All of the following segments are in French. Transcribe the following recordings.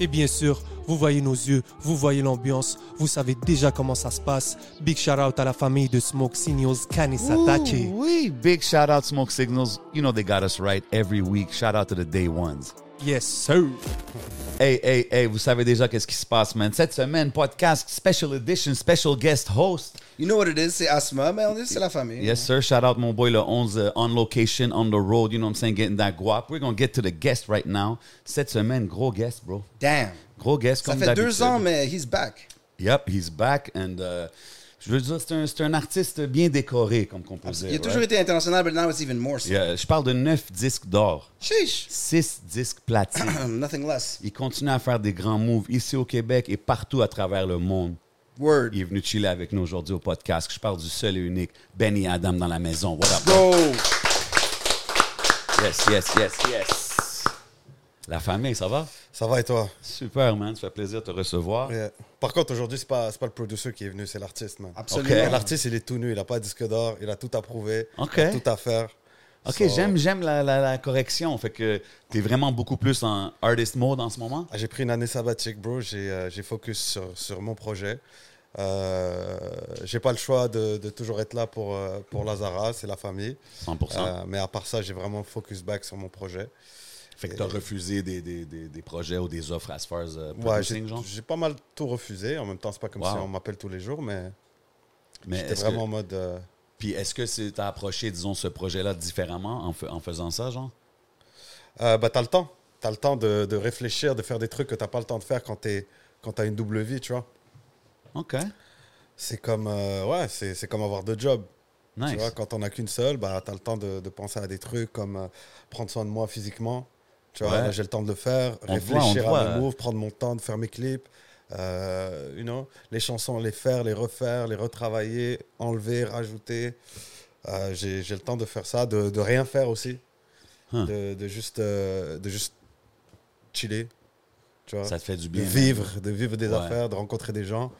Et bien sûr, vous voyez nos yeux, vous voyez l'ambiance, vous savez déjà comment ça se passe. Big shout out à la famille de Smoke Signals Kanisatake. Oui, big shout out Smoke Signals. You know they got us right every week. Shout out to the day ones. Yes, sir. Hey, hey, hey, vous savez déjà qu'est-ce qui se passe, man. Cette semaine, podcast, special edition, special guest host. You know what it is, c'est Asma, mais on dit c'est la famille. Yes, sir. Shout out mon boy le 11 uh, on location, on the road. You know what I'm saying? Getting that guap. We're going to get to the guest right now. Cette semaine, gros guest, bro. Damn. Gros guest, Ça comme fait deux ans, mais he's back. Yep, he's back. And uh, je veux dire, c'est un, c'est un artiste bien décoré, comme qu'on peut dire. Il a toujours right? été international, but now it's even more so. Yeah, je parle de 9 disques d'or, Sheesh. 6 disques platine. Nothing less. Il continue à faire des grands moves ici au Québec et partout à travers le monde. Word. Il est venu chiller avec nous aujourd'hui au podcast. Je parle du seul et unique Benny Adam dans la maison. What up? Go. Yes, yes, yes, yes. La famille, ça va? Ça va et toi? Super, man. Ça fait plaisir de te recevoir. Yeah. Par contre, aujourd'hui, c'est pas, pas le producer qui est venu, c'est l'artiste, man. Absolument. L'artiste, il est tout nu, il a pas de disque d'or, il a tout approuvé, OK. il a tout à faire. OK, So, j'aime, j'aime la, la- la correction. Fait que t'es vraiment beaucoup plus en artist mode en ce moment? ah, J'ai pris une année sabbatique, bro. J'ai euh, j'ai focus sur, sur mon projet. Euh, j'ai pas le choix de, de toujours être là pour, euh, pour Lazara, c'est la famille. 100%. Euh, mais à part ça, j'ai vraiment focus back sur mon projet. Fait que t'as refusé des, des, des, des projets ou des offres as far as uh, Ouais, j'ai genre? j'ai pas mal tout refusé. En même temps, c'est pas comme Wow. si on m'appelle tous les jours, mais Mais j'étais vraiment que, en mode. euh, puis est-ce que c'est, t'as approché, disons, ce projet-là différemment en, en faisant ça, genre? Euh, bah, t'as le temps. T'as le temps de, de réfléchir, de faire des trucs que t'as pas le temps de faire quand t'es quand t'as une double vie, tu vois? OK. C'est comme, euh, ouais, c'est comme avoir deux jobs. Nice. Tu vois, quand on a qu'une seule, bah, t'as le temps de, de penser à des trucs comme euh, prendre soin de moi physiquement. Tu vois, Ouais. j'ai le temps de le faire, On voit, réfléchir te voit, à mes moves, prendre mon temps de faire mes clips. Euh, you know, les chansons, les faire, les refaire, les retravailler, enlever, rajouter. Euh, j'ai le temps de faire ça, de, de rien faire aussi. Huh. De, de juste, euh, de juste chiller. Tu vois, Ça te fait du de bien. vivre, de vivre des Ouais. affaires, de rencontrer des gens.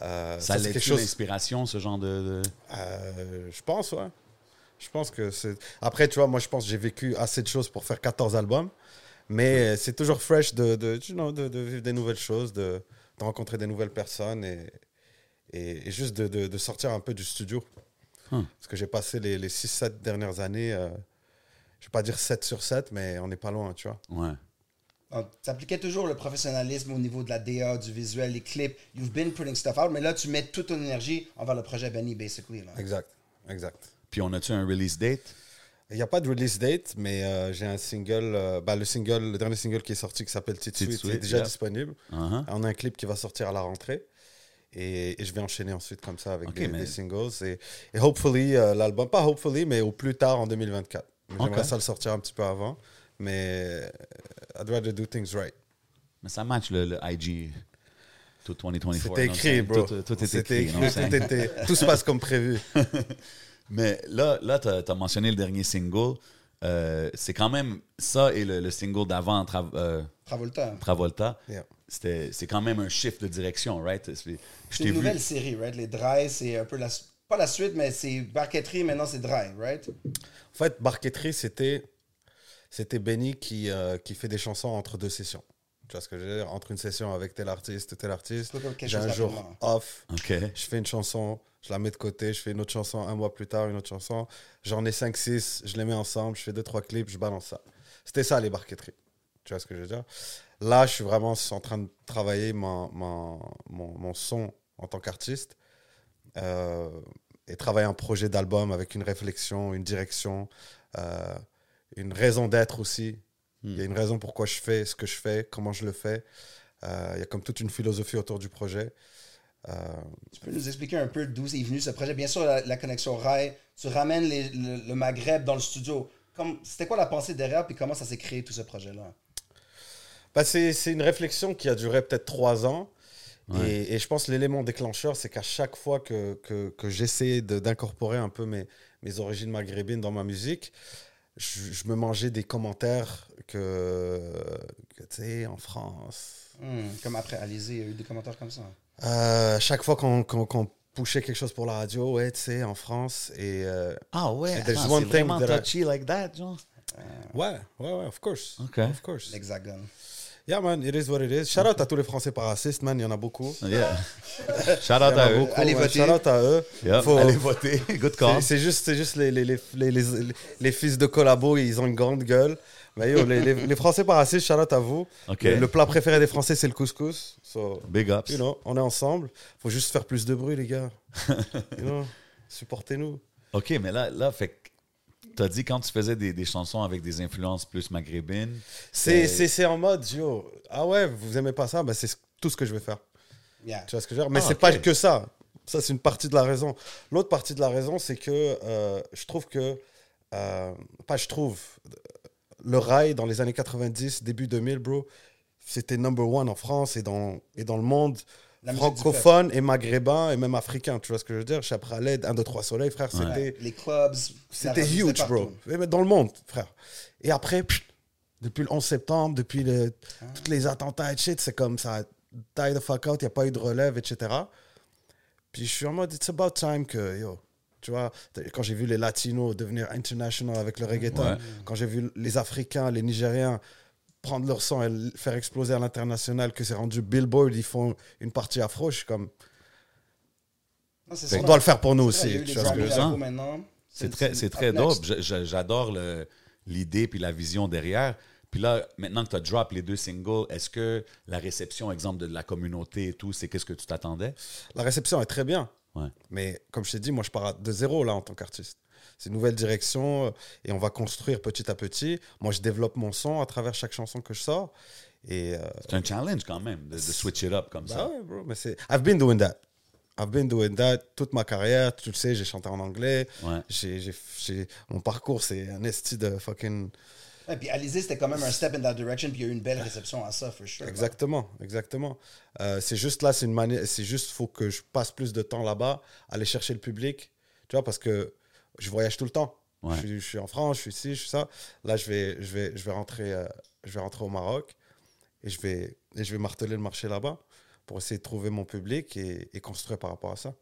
Euh, Ça c'est lève quelque chose. l'inspiration, ce genre de... de- Euh, je pense, ouais. Je pense que c'est. Après, tu vois, moi, je pense que j'ai vécu assez de choses pour faire 14 albums. Mais c'est toujours fresh de, de, de, de vivre des nouvelles choses, de, de rencontrer des nouvelles personnes et, et, et juste de, de, de sortir un peu du studio. Hum. Parce que j'ai passé les, les 6-7 dernières années, euh, je vais pas dire 7 sur 7, mais on n'est pas loin, tu vois. Ouais. Donc, T'appliquais toujours le professionnalisme au niveau de la DA, du visuel, les clips. You've been putting stuff out, mais là, tu mets toute ton énergie envers le projet Benny, basically. Là. Exact, exact. Puis on a-tu un release date? Il n'y a pas de release date, mais euh, j'ai un single, euh, bah, le single, le dernier single qui est sorti qui s'appelle il Sweet, est déjà yeah. disponible. Uh-huh. On a un clip qui va sortir à la rentrée. Et, et je vais enchaîner ensuite comme ça avec Ok, des, mais- des singles. Et, et hopefully, euh, l'album, pas hopefully, mais au plus tard en 2024. J'aimerais Ok. ça le sortir un petit peu avant. Mais I'd rather do things right. Mais ça match le, le IG tout 2024. C'était écrit, bro. Tout, tout est C'était écrit. écrit, tout, était- tout se passe comme prévu. Mais là, là tu as, mentionné le dernier single. Euh, c'est quand même ça et le, le single d'avant, Tra- euh, Travolta. Travolta. Yeah. C'est quand même un shift de direction, right? C'est- une vu. nouvelle série, right? Les Dry, c'est un peu la... Pas la suite, mais c'est Barquetterie, maintenant c'est Dry, right? En fait, Barquetterie, c'était, c'était Benny qui, euh, qui fait des chansons entre deux sessions. Tu vois ce que je veux dire? Entre une session avec tel artiste, tel artiste. J'ai un jour off. OK. Je fais une chanson, je la mets de côté, je fais une autre chanson un mois plus tard, une autre chanson. J'en ai 5-6, je les mets ensemble, je fais 2-3 clips, je balance ça. C'était ça les barquetteries. Tu vois ce que je veux dire? Là, je suis vraiment en train de travailler mon, mon, mon, mon son en tant qu'artiste. euh, et travailler un projet d'album avec une réflexion, une direction, euh, une raison d'être aussi. Il y a une raison pourquoi je fais ce que je fais, comment je le fais. Euh, il y a comme toute une philosophie autour du projet. Euh, Tu peux nous expliquer un peu d'où est venu ce projet? Bien sûr, la, la connexion rail, tu ramènes les- le, le Maghreb dans le studio. Comme- C'était quoi la pensée derrière, puis comment ça s'est créé tout ce projet-là? Bah, c'est c'est une réflexion qui a duré peut-être trois ans. Ouais. Et, et je pense que l'élément déclencheur, c'est qu'à chaque fois que, que, que j'essayais d'incorporer un peu mes, mes origines maghrébines dans ma musique, je, je me mangeais des commentaires que, que tu sais, en France. Hmm, comme après Alizé, il y a eu des commentaires comme ça. Euh, chaque fois qu'on qu'on qu'on pushait quelque chose pour la radio, ouais, tu sais, en France. Et euh, Ah ouais, one c'est thing vraiment that I- touchy like that, genre. ouais, ouais, ouais, of course. OK. Of course. L'hexagone. Yeah, man, it is what it is. Shout out à tous les Français racistes, man, il y en a beaucoup. Yeah. Shout out à eux. beaucoup, Allez voter. Shout out à eux. Yep, Faut- Allez voter. Good C'est- call. C'est juste, c'est juste les, les, les, les, les- les fils de collabo, ils ont une grande gueule. Mais yo, les, les, les Français pas racistes, shout out à vous. Le, le plat préféré des Français, c'est le couscous. So, Big ups. you know, on est ensemble. Faut juste faire plus de bruit, les gars. you know, supportez-nous. OK, mais là, là fait t'as dit quand tu faisais des, des chansons avec des influences plus maghrébines. C'est, c'est, c'est en mode, yo, ah ouais, vous aimez pas ça, bah c'est tout ce que je vais faire. Yeah. Tu vois ce que je veux dire? Mais Ah, c'est pas que ça. Ça, c'est une partie de la raison. L'autre partie de la raison, c'est que euh, je trouve que. euh, pas je trouve. Le rail dans les années 90, début 2000, bro, c'était number one en France et dans, et dans le monde La francophone et maghrébin et même africain. Tu vois ce que je veux dire? Chapra LED, 1, 2, 3 Soleil, frère, c'était. Les clubs. C'était huge, partout. bro. Mais Dans le monde, frère. Et après, pff, depuis le 11 septembre, depuis le, Ah. tous les attentats et shit, c'est comme ça. Die the fuck out, il n'y a pas eu de relève, etc. Puis je suis en mode, it's about time que, yo, tu vois, quand j'ai vu les Latinos devenir international avec le reggaeton, Ouais. quand j'ai vu les Africains, les Nigériens prendre leur sang et le faire exploser à l'international, que c'est rendu Billboard, ils font une partie afro, je suis comme, Non, on doit le faire pour nous aussi. C'est très, c'est très dope. J'adore le- l'idée puis la vision derrière. Puis là, maintenant que tu as drop les deux singles, est-ce que la réception, exemple, de la communauté et tout, c'est qu'est-ce que tu t'attendais? La réception est très bien. Ouais. Mais comme je t'ai dit, moi, je pars de zéro là en tant qu'artiste. C'est une nouvelle direction euh, et on va construire petit à petit. Moi, je développe mon son à travers chaque chanson que je sors. Et euh, C'est un challenge quand même de, de switch it up comme bah ça. ouais, bro, mais c'est. I've been doing that. I've been doing that toute ma carrière. Tu le sais, j'ai chanté en anglais. Ouais. J'ai, j'ai, j'ai- Mon parcours, c'est un esti de fucking. Ouais, puis Alizé, c'était quand même un step in that direction, puis il y a eu une belle réception à ça, for sure. Exactement, exactement. Euh, c'est juste là, c'est une manière. C'est juste, faut que je passe plus de temps là-bas, aller chercher le public. Tu vois, parce que je voyage tout le temps. Ouais. Je, suis, je suis en France, je suis ici, je suis ça. Là, je vais, je vais, je vais rentrer, euh, je vais rentrer au Maroc et je vais, et je vais marteler le marché là-bas pour essayer de trouver mon public et, et construire par rapport à ça.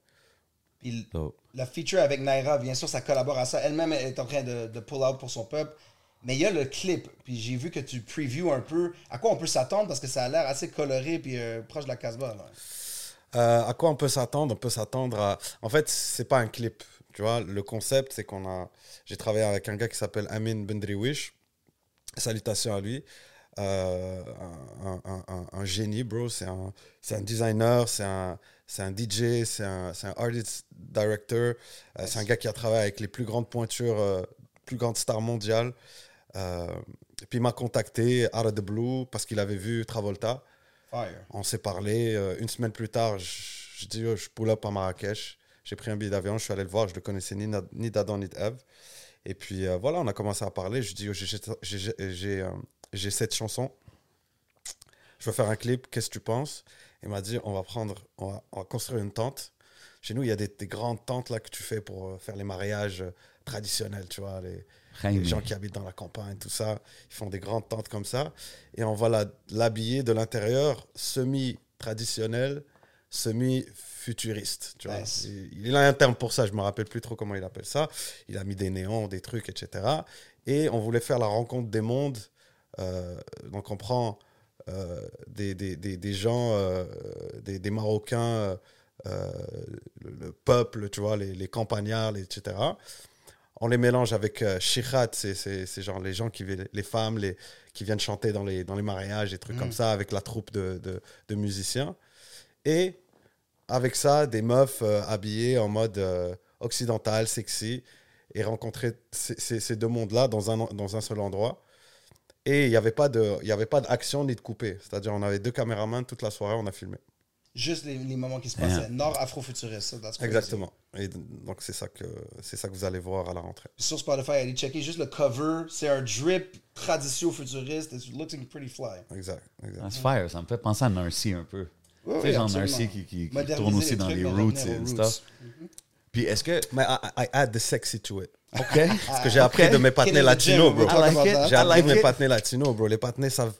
Puis la feature avec Naira, bien sûr, ça collabore à ça. Elle-même est en train de, de pull out pour son peuple. Mais il y a le clip, puis j'ai vu que tu preview un peu à quoi on peut s'attendre? Parce que ça a l'air assez coloré puis euh, proche de la Casbah. Euh, à quoi on peut s'attendre? On peut s'attendre à. En fait, c'est pas un clip. Tu vois, le concept, c'est qu'on a. J'ai travaillé avec un gars qui s'appelle Amin Bendriwish. Salutations à lui. Euh, un, un- un- un génie, bro. C'est un, c'est un designer, c'est un, c'est un DJ, c'est un, c'est un artist director. Euh, c'est un gars qui a travaillé avec les plus grandes pointures, euh, plus grandes stars mondiales. Euh, puis il m'a contacté out of the blue parce qu'il avait vu Travolta. Fire. On s'est parlé. euh, une semaine plus tard, je, je dis, oh, je pull up à Marrakech. J'ai pris un billet d'avion, je suis allé le voir. Je ne le connaissais ni, ni d'Adam ni d'Eve. Et puis euh, voilà, on a commencé à parler. Je dis, oh, j'ai- euh, cette chanson. Je veux faire un clip. Qu'est-ce que tu penses? Il m'a dit, on va prendre, on va, on va construire une tente. Chez nous, il y a des, des grandes tentes là que tu fais pour faire les mariages traditionnels, tu vois, les, les gens qui habitent dans la campagne, tout ça, ils font des grandes tentes comme ça. Et on va l'habiller de l'intérieur semi-traditionnel, semi-futuriste. Tu vois. Nice. Il, il a un terme pour ça, je me rappelle plus trop comment il appelle ça. Il a mis des néons, des trucs, etc. Et on voulait faire la rencontre des mondes. Euh, donc on prend euh, des, des, des, des gens, euh, des, Marocains, le, le peuple, tu vois, les, les campagnards, etc. On les mélange avec euh, Shikhat, c'est, genre les gens qui les femmes les, qui viennent chanter dans les, dans les mariages, des trucs comme ça, avec la troupe de, de, de musiciens. Et avec ça, des meufs euh, habillées en mode euh, occidental, sexy, et rencontrer ces, deux mondes-là dans un, dans un seul endroit. Et il n'y avait pas d'action ni de coupé. C'est-à-dire, on avait deux caméramans toute la soirée, on a filmé. Juste les, les moments qui se Yeah. passaient. Nord afro-futuriste. Exactement. Et donc, c'est ça, que, c'est ça que vous allez voir à la rentrée. Sur Spotify, allez checker juste le cover. C'est un drip traditio-futuriste. It looks pretty fly. Exact. exact. That's fire. Ça me fait penser à Narcy un peu. Oui, tu sais, oui, genre. Narcy qui, qui, qui tourne aussi les dans les roots et stuff. Mais est-ce que. Mais I, I add the sexy to it. OK. Parce que j'ai appris de mes partenaires latinos, bro. like. J'ai appris like de mes partenaires latinos, bro. Les partenaires savent.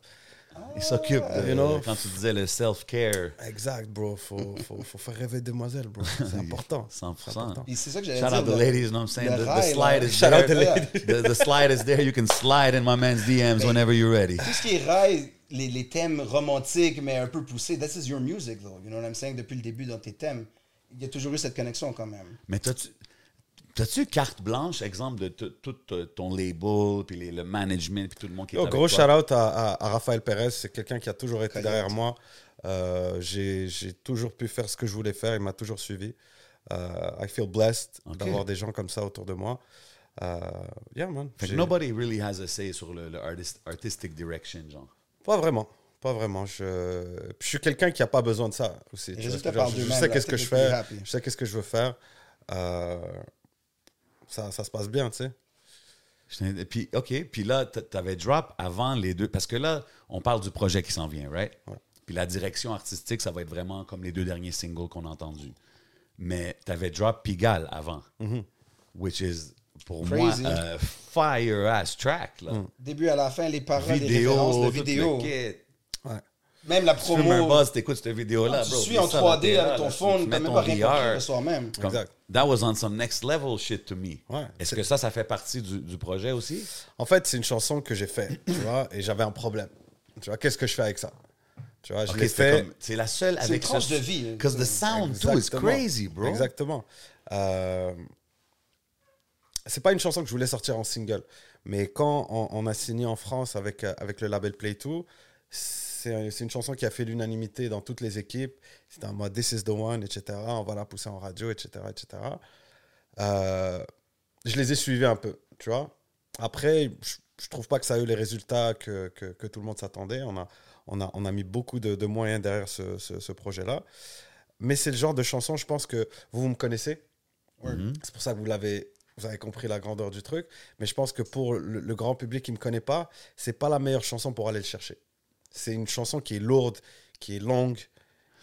Il s'occupe de. You know? Quand tu disais le self-care. Exact, bro. Faut, faut, faut faire rêver demoiselle, bro. C'est important. 100%. C'est important. Puis c'est ça que j'allais Shout dire. out the ladies, you know what I'm saying? The, the slide là. is Shout out there. the ladies. The, the slide is there. You can slide in my man's DMs whenever you're ready. Tout ce qui est rail, les, les thèmes romantiques, mais un peu poussés, this is your music, though. You know what I'm saying? Depuis le début dans tes thèmes, il y a toujours eu cette connexion quand même. Mais t'as-tu. T'as-tu carte blanche, exemple, de tout euh, ton label, puis les- le management, puis tout le monde qui est avec gros toi? shout-out à, à, à Raphaël Pérez. C'est quelqu'un qui a toujours été derrière moi. Euh, j'ai j'ai toujours pu faire ce que je voulais faire. Il m'a toujours suivi. Euh, I feel blessed d'avoir des gens comme ça autour de moi. Euh, yeah, man. Fait nobody really has a say sur le, le artist- artistic direction, genre. Pas vraiment. Pas vraiment. Je, je suis quelqu'un qui n'a pas besoin de ça aussi. Je sais qu'est-ce que je fais. happy. Je sais qu'est-ce que je veux faire. Euh, ça, ça se passe bien, tu sais. Puis, OK, puis là, t- t'avais drop avant les deux. Parce que là, on parle du projet qui s'en vient, right? Puis la direction artistique, ça va être vraiment comme les deux derniers singles qu'on a entendus. Mais t'avais drop Pigalle avant. Which is, pour Crazy. moi, a fire-ass track, là. Début à la fin, les paroles, les Vidéo, références, le tout vidéo. le kit. Même la Tu fumes un promo. buzz, t'écoutes cette vidéo-là, tu bro. suis Mets en ça 3D dans avec ton là, phone, tu t'as même ton pas rien le soir même. Exact. That was on some next level shit to me. Ouais. Est-ce que ça, ça fait partie du, du projet aussi? En fait, c'est une chanson que j'ai faite, tu vois, et j'avais un problème. Tu vois, qu'est-ce que je fais avec ça? Tu vois, je Ok, l'ai fait. C'est la seule C'est avec une ce- de vie. hein. Because the sound too is Exactement. crazy, bro. Exactement. Euh, c'est pas une chanson que je voulais sortir en single, mais quand on, on a signé en France avec, euh, avec le label Play 2, c'est un- une chanson qui a fait l'unanimité dans toutes les équipes. C'était en mode This is the one, etc. On va la pousser en radio, etc. etc. Euh, je les ai suivis un peu, tu vois. Après, je, je trouve pas que ça a eu les résultats que, que, que tout le monde s'attendait. On a, on, a, on a mis beaucoup de, de moyens derrière ce, ce- ce projet-là. Mais c'est le genre de chanson, je pense que vous, vous me connaissez. Mhm. C'est pour ça que vous l'avez, vous avez compris la grandeur du truc. Mais je pense que pour le, le grand public qui ne me connaît pas, c'est pas la meilleure chanson pour aller le chercher. C'est une chanson qui est lourde, qui est longue,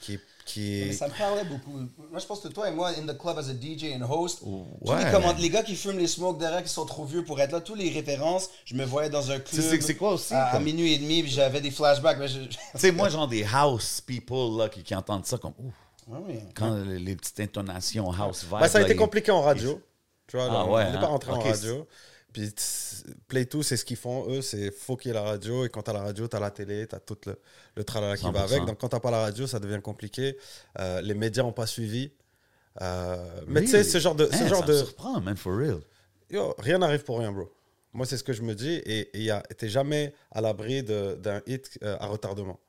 qui est, qui Mais ça me parlait beaucoup. Moi, je pense que toi et moi, in the club as a DJ and host, tous ouais. les, commandes- les gars qui fument les smokes derrière, qui sont trop vieux pour être là, tous les références, je me voyais dans un club. c'est- quoi aussi, À, à comme- minuit et demi, j'avais des flashbacks. mais je- Tu sais, moi, genre des house people là, qui, qui entendent ça comme ouf, Ouais, oui. quand les, les petites intonations house vibe. Bah, ça a été compliqué en radio. Tu vois, Ah là, ouais, on n'est hein? pas rentré Ok, en radio. Puis tss, Play 2, c'est ce qu'ils font, eux, c'est faut qu'il y ait la radio. Et quand tu as la radio, tu as la télé, tu as tout le, le tralala qui va 100%. avec. Donc quand tu pas la radio, ça devient compliqué. Euh, les médias n'ont pas suivi. Euh, mais tu sais, ce genre de. Ce Hein, genre ça de me surprend, man, for real. Yo, rien n'arrive pour rien, bro. Moi, c'est ce que je me dis. Et tu n'es jamais à l'abri d'un hit euh, à retardement.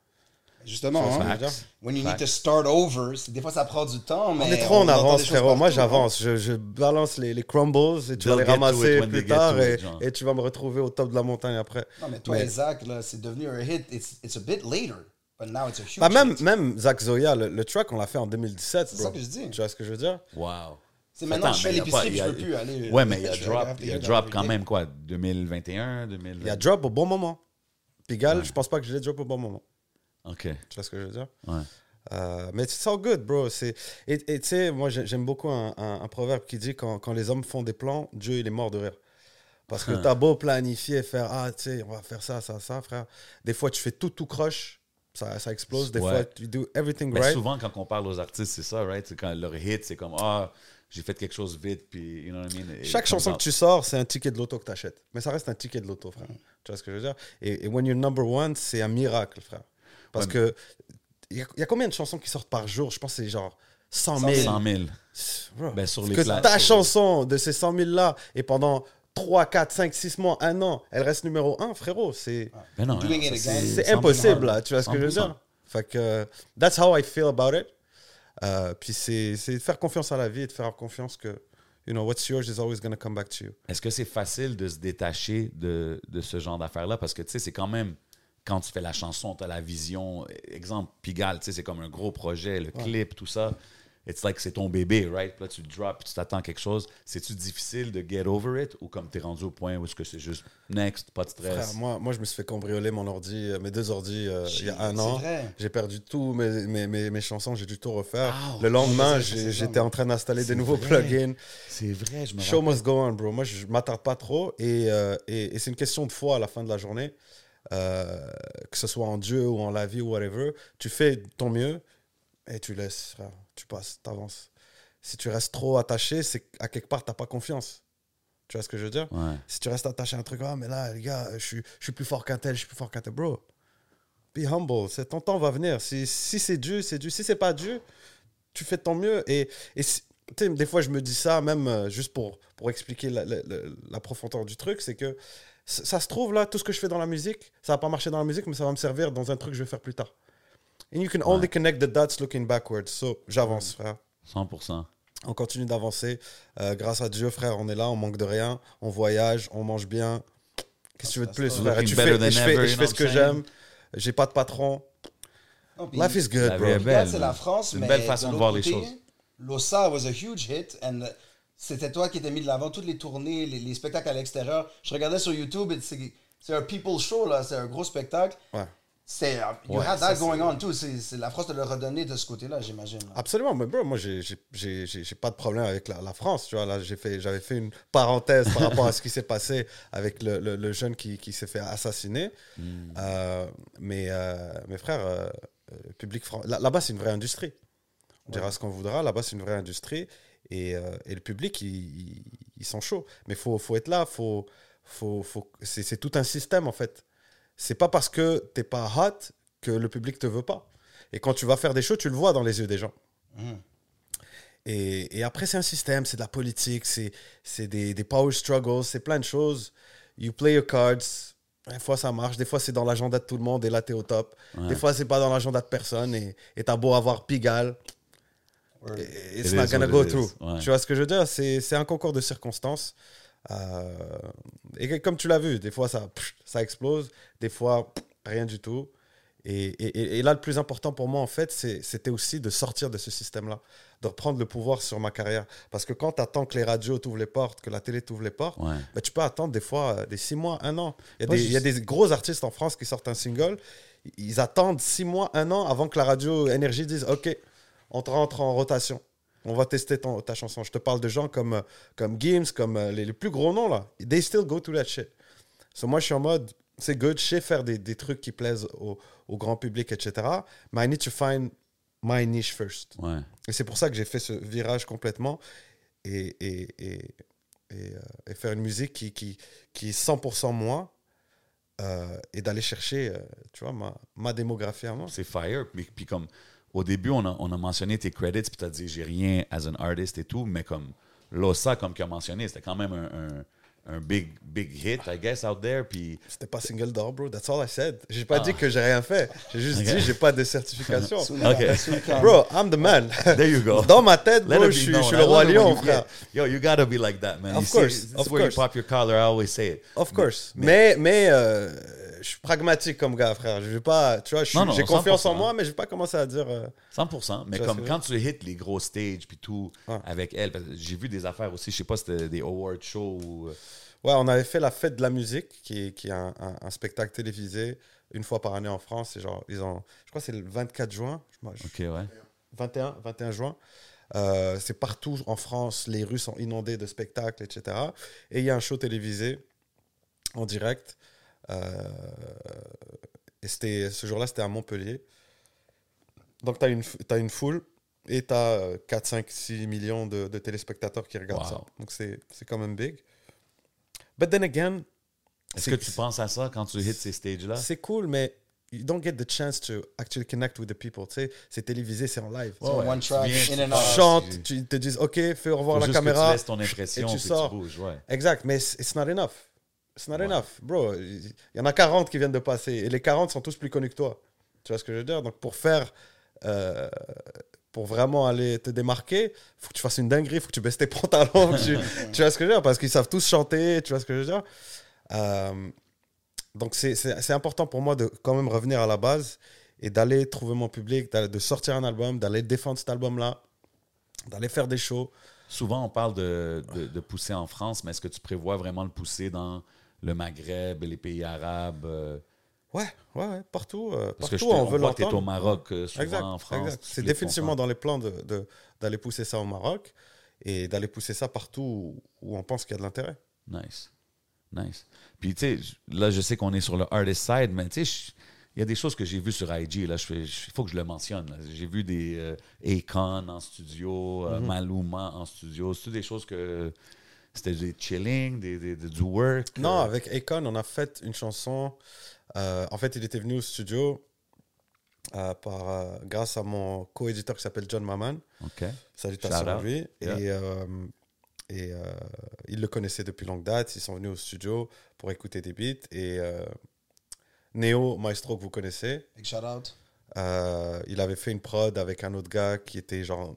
Justement, hein, when you need to start over, des fois ça prend du temps, mais. On est trop en entend avance, frérot. Moi, hein. j'avance. Je, je balance les, les crumbles et tu vas les ramasser plus tard et, it, genre. et tu vas me retrouver au top de la montagne après. Non, mais toi Mais- et Zach, là, c'est devenu un hit. It's, it's a bit later, but now it's a huge Bah, même, hit. même Zach Zoya, le, le track, on l'a fait en 2017. C'est ça que je dis. Tu vois ce que je veux dire? Wow. C'est maintenant, je fais l'épicerie, je a- peux plus aller. Ouais, mais il y a drop, il y a quand même, quoi, 2021, 2020? Il y a drop au bon moment. Pigalle, je pense pas que je l'ai drop au bon moment. OK, Tu vois ce que je veux dire? ouais. Euh, mais c'est all good, bro. Et tu sais, moi, j'ai- j'aime beaucoup un, un- un proverbe qui dit quand, quand les hommes font des plans, Dieu, il est mort de rire. Parce que t'as beau planifier, faire Ah, tu sais, on va faire ça, ça, ça, frère. Des fois, tu fais tout, tout croche, ça, ça explose. Des Ouais. fois, tu do everything Mais right. souvent, quand on parle aux artistes, c'est ça, right? C'est quand leur hit, c'est comme, ah, j'ai fait quelque chose vite, puis, you know what I mean? Chaque chanson out. que tu sors, c'est un ticket de loto que tu achètes. Mais ça reste un ticket de loto, frère. Tu vois ce que je veux dire? Et, et when you're number one, c'est un miracle, frère. Parce Ouais, que il y, y a combien de chansons qui sortent par jour? Je pense que c'est genre 100 000. 100 000. Bro, Ben, sur les que pla- ta sur- chanson de ces 100 000 là, et pendant 3, 4, 5, 6 mois, un an, elle reste numéro 1, frérot. C'est Ben c'est 100%. impossible, là. Tu vois ce que je veux 100%. dire? Fait que, that's how I feel about it. Euh, puis c'est c'est de faire confiance à la vie et de faire confiance que, you know, what's yours is always going to come back to you. Est-ce que c'est facile de se détacher de, de ce genre d'affaires-là? Parce que, tu sais, c'est quand même, quand tu fais la chanson, tu as la vision. Exemple, Pigalle, tu sais, c'est comme un gros projet, le clip, tout ça. It's like c'est ton bébé, right? Puis là, tu drops, tu t'attends à quelque chose. C'est-tu difficile de get over it ou comme tu es rendu au point où est-ce que c'est juste next, pas de stress? Frère, moi, moi, je me suis fait cambrioler mon ordi, euh, mes deux ordis, euh, il y a un an. J'ai perdu tous mes, mes, mes, mes chansons, j'ai dû tout refaire. Ouch. le lendemain, j'étais en train d'installer des nouveaux vrai. plugins. C'est vrai, je me Show must go on, bro. Moi, je m'attarde pas trop. Et, euh, et, et c'est une question de foi à la fin de la journée. Euh, que ce soit en Dieu ou en la vie ou whatever. Tu fais ton mieux et tu laisses. Tu passes, t'avances. Si tu restes trop attaché, c'est qu'à quelque part, t'as pas confiance. Tu vois ce que je veux dire? Ouais. Si tu restes attaché à un truc, ah, mais là, les gars, je suis, je suis plus fort qu'un tel, je suis plus fort qu'un tel. Bro, be humble. Ton temps va venir. Si, si c'est Dieu, c'est Dieu. Si c'est pas Dieu, tu fais ton mieux. Et, et si- tu des fois, je me dis ça, même euh, juste pour, pour expliquer la, la- la- la profondeur du truc, c'est que ça, ça se trouve, là, tout ce que je fais dans la musique, ça va pas marcher dans la musique, mais ça va me servir dans un truc que je vais faire plus tard. And you can only connect the dots looking backwards. So, j'avance, frère. 100%. On continue d'avancer. Euh, grâce à Dieu, frère, on est là, on manque de rien. On voyage, on mange bien. Qu'est-ce que tu veux de plus, frère? Et tu fais, et je fais, et je ce que j'aime. J'ai pas de patron. Life is good, La vie bro. est Regarde, belle. c'est la France, C'est une mais belle façon de, voir les choses. Losa was a huge hit, and c'était toi qui étais mis de l'avant toutes les tournées, les, les spectacles à l'extérieur. Je regardais sur YouTube, c'est un people show là, c'est un gros spectacle. Ouais. C'est you Ouais, had ça, that going on too. C'est la France de le redonner de ce côté-là, j'imagine. Absolument, mais bro, moi, j'ai- j'ai- pas de problème avec la, la France. Tu vois, là, j'ai fait- j'avais fait une parenthèse par rapport à ce qui s'est passé avec le, le- le jeune qui, qui s'est fait assassiner. Euh, mais euh, mes frères, euh, euh, public là-bas, c'est une vraie industrie. On dira ce qu'on voudra. Là-bas, c'est une vraie industrie. Et, euh, et le public, ils, ils- sont chauds. Mais il faut, faut être là. Faut, faut, faut, c'est c'est tout un système, en fait. C'est pas parce que t'es pas hot que le public te veut pas. Et quand tu vas faire des shows, tu le vois dans les yeux des gens. Et, et après, c'est un système, c'est de la politique, c'est c'est des, des power struggles, c'est plein de choses. You play your cards. Des fois, ça marche. Des fois, c'est dans l'agenda de tout le monde et là, t'es au top. Des fois, c'est pas dans l'agenda de personne et et t'as beau avoir Pigalle. It's It not gonna go through. Ouais. Tu vois ce que je veux dire? C'est c'est un concours de circonstances. Euh, et comme tu l'as vu, des fois ça, ça explose, des fois rien du tout. Et, et- là, le plus important pour moi, en fait, c'était aussi de sortir de ce système-là, de reprendre le pouvoir sur ma carrière. Parce que quand tu attends que les radios t'ouvrent les portes, que la télé t'ouvre les portes, Ouais. ben, tu peux attendre des fois euh, des six mois, un an. Il y, a des, il y a des gros artistes en France qui sortent un single, ils attendent six mois, un an avant que la radio Énergie dise Ok, on te rentre en rotation. On va tester ton- ta chanson. Je te parle de gens comme, comme Gims, comme euh, les, les plus gros noms là. They still go to that shit. So moi, je suis en mode, c'est good, je sais faire des, des trucs qui plaisent au, au grand public, etc. Mais I need to find my niche first. Ouais. Et c'est pour ça que j'ai fait ce virage complètement et, et, et, et, euh, faire une musique qui, qui, qui est 100% moi euh, et d'aller chercher, euh, tu vois, ma, ma démographie à moi. C'est fire. Puis, puis comme, au début, on a, on a mentionné tes credits, puis tu as dit, j'ai rien as an artist et tout, mais comme Losa, comme tu as mentionné, c'était quand même un, un, un big, big hit, I guess, out there. Puis, C'était pas single d'or, bro. That's all I said. J'ai pas dit que j'ai rien fait. J'ai juste Ok. dit j'ai pas de certification. Sous le Ok. camp, sous le camp. bro, I'm the man. there you go. Dans ma tête, bro, je suis, le roi lion, you frère. Yo, you gotta be like that, man. Of You see, course, this of is where you course. pop your collar, I always say it. Of course. Mais, mais, euh, je suis pragmatique comme gars, frère. Je vais pas, tu vois, j'ai confiance en 100%. moi, mais je vais pas commencer à dire. euh, 100%. Mais comme quand tu hits les gros stages puis tout Ouais. avec elle, j'ai vu des affaires aussi, je sais pas si c'était des award shows ou. euh, Ouais, on avait fait la fête de la musique, qui est, qui est un, un- un spectacle télévisé une fois par année en France. C'est genre, ils ont, je crois que c'est le 24 juin. Je- Ok, ouais. 21, 21 juin. Euh, c'est partout en France, les rues sont inondées de spectacles, etc. Et il y a un show télévisé en direct. Euh, et c'était, ce jour-là, c'était à Montpellier. Donc, tu as une, une foule et tu as 4, 5, 6 millions de, de téléspectateurs qui regardent Wow. ça. Donc, c'est, c'est quand même big. But then again, Est-ce c'est- que tu penses à ça quand tu hits ces stages-là? c'est cool, mais you don't get the chance to actually connect with the people. Tu sais, c'est télévisé, c'est en live. C'est un one track, Tu in and out. chantes, tu- te disent OK, fais au revoir Faut la juste que caméra. tu laisses ton impression et tu puis tu sors. bouges, ouais. Exact, mais it's it's not enough. It's not Ouais. enough. Bro, il y en a 40 qui viennent de passer et les 40 sont tous plus connus que toi. Tu vois ce que je veux dire? Donc pour faire euh, pour vraiment aller te démarquer, faut que tu fasses une dinguerie, faut que tu baisses tes pantalons. tu, tu vois ce que je veux dire? Parce qu'ils savent tous chanter, tu vois ce que je veux dire? Euh, Donc, c'est- important pour moi de quand même revenir à la base et d'aller trouver mon public, de sortir un album, d'aller défendre cet album-là, d'aller faire des shows. Souvent, on parle de, de, de pousser en France, mais est-ce que tu prévois vraiment le pousser dans le Maghreb, les pays arabes euh, Ouais, ouais, ouais, partout. euh, Parce que je te, on on veut l'entendre. au Maroc, euh, souvent Exact, en France. C'est définitivement dans les plans de- de- d'aller pousser ça au Maroc et d'aller pousser ça partout où, on pense qu'il y a de l'intérêt. Nice. Nice. Puis, tu sais, là, je sais qu'on est sur le artist side, mais tu sais, il y a des choses que j'ai vues sur IG. Là, il faut que je le mentionne. J'ai vu des euh, Akon en studio, Mhm. euh, Maluma en studio. C'est des choses que c'était des chilling, des, des- des- du work. Non, euh, avec Akon, on a fait une chanson. euh, en fait, il était venu au studio euh, par, euh, grâce à mon co-éditeur qui s'appelle John Maman. OK. Salutations à lui. Yeah. Et, euh, et euh, il le connaissait depuis longue date. Ils sont venus au studio pour écouter des beats. Et euh, Neo Maestro, que vous connaissez, Big shout out. euh, il avait fait une prod avec un autre gars qui était genre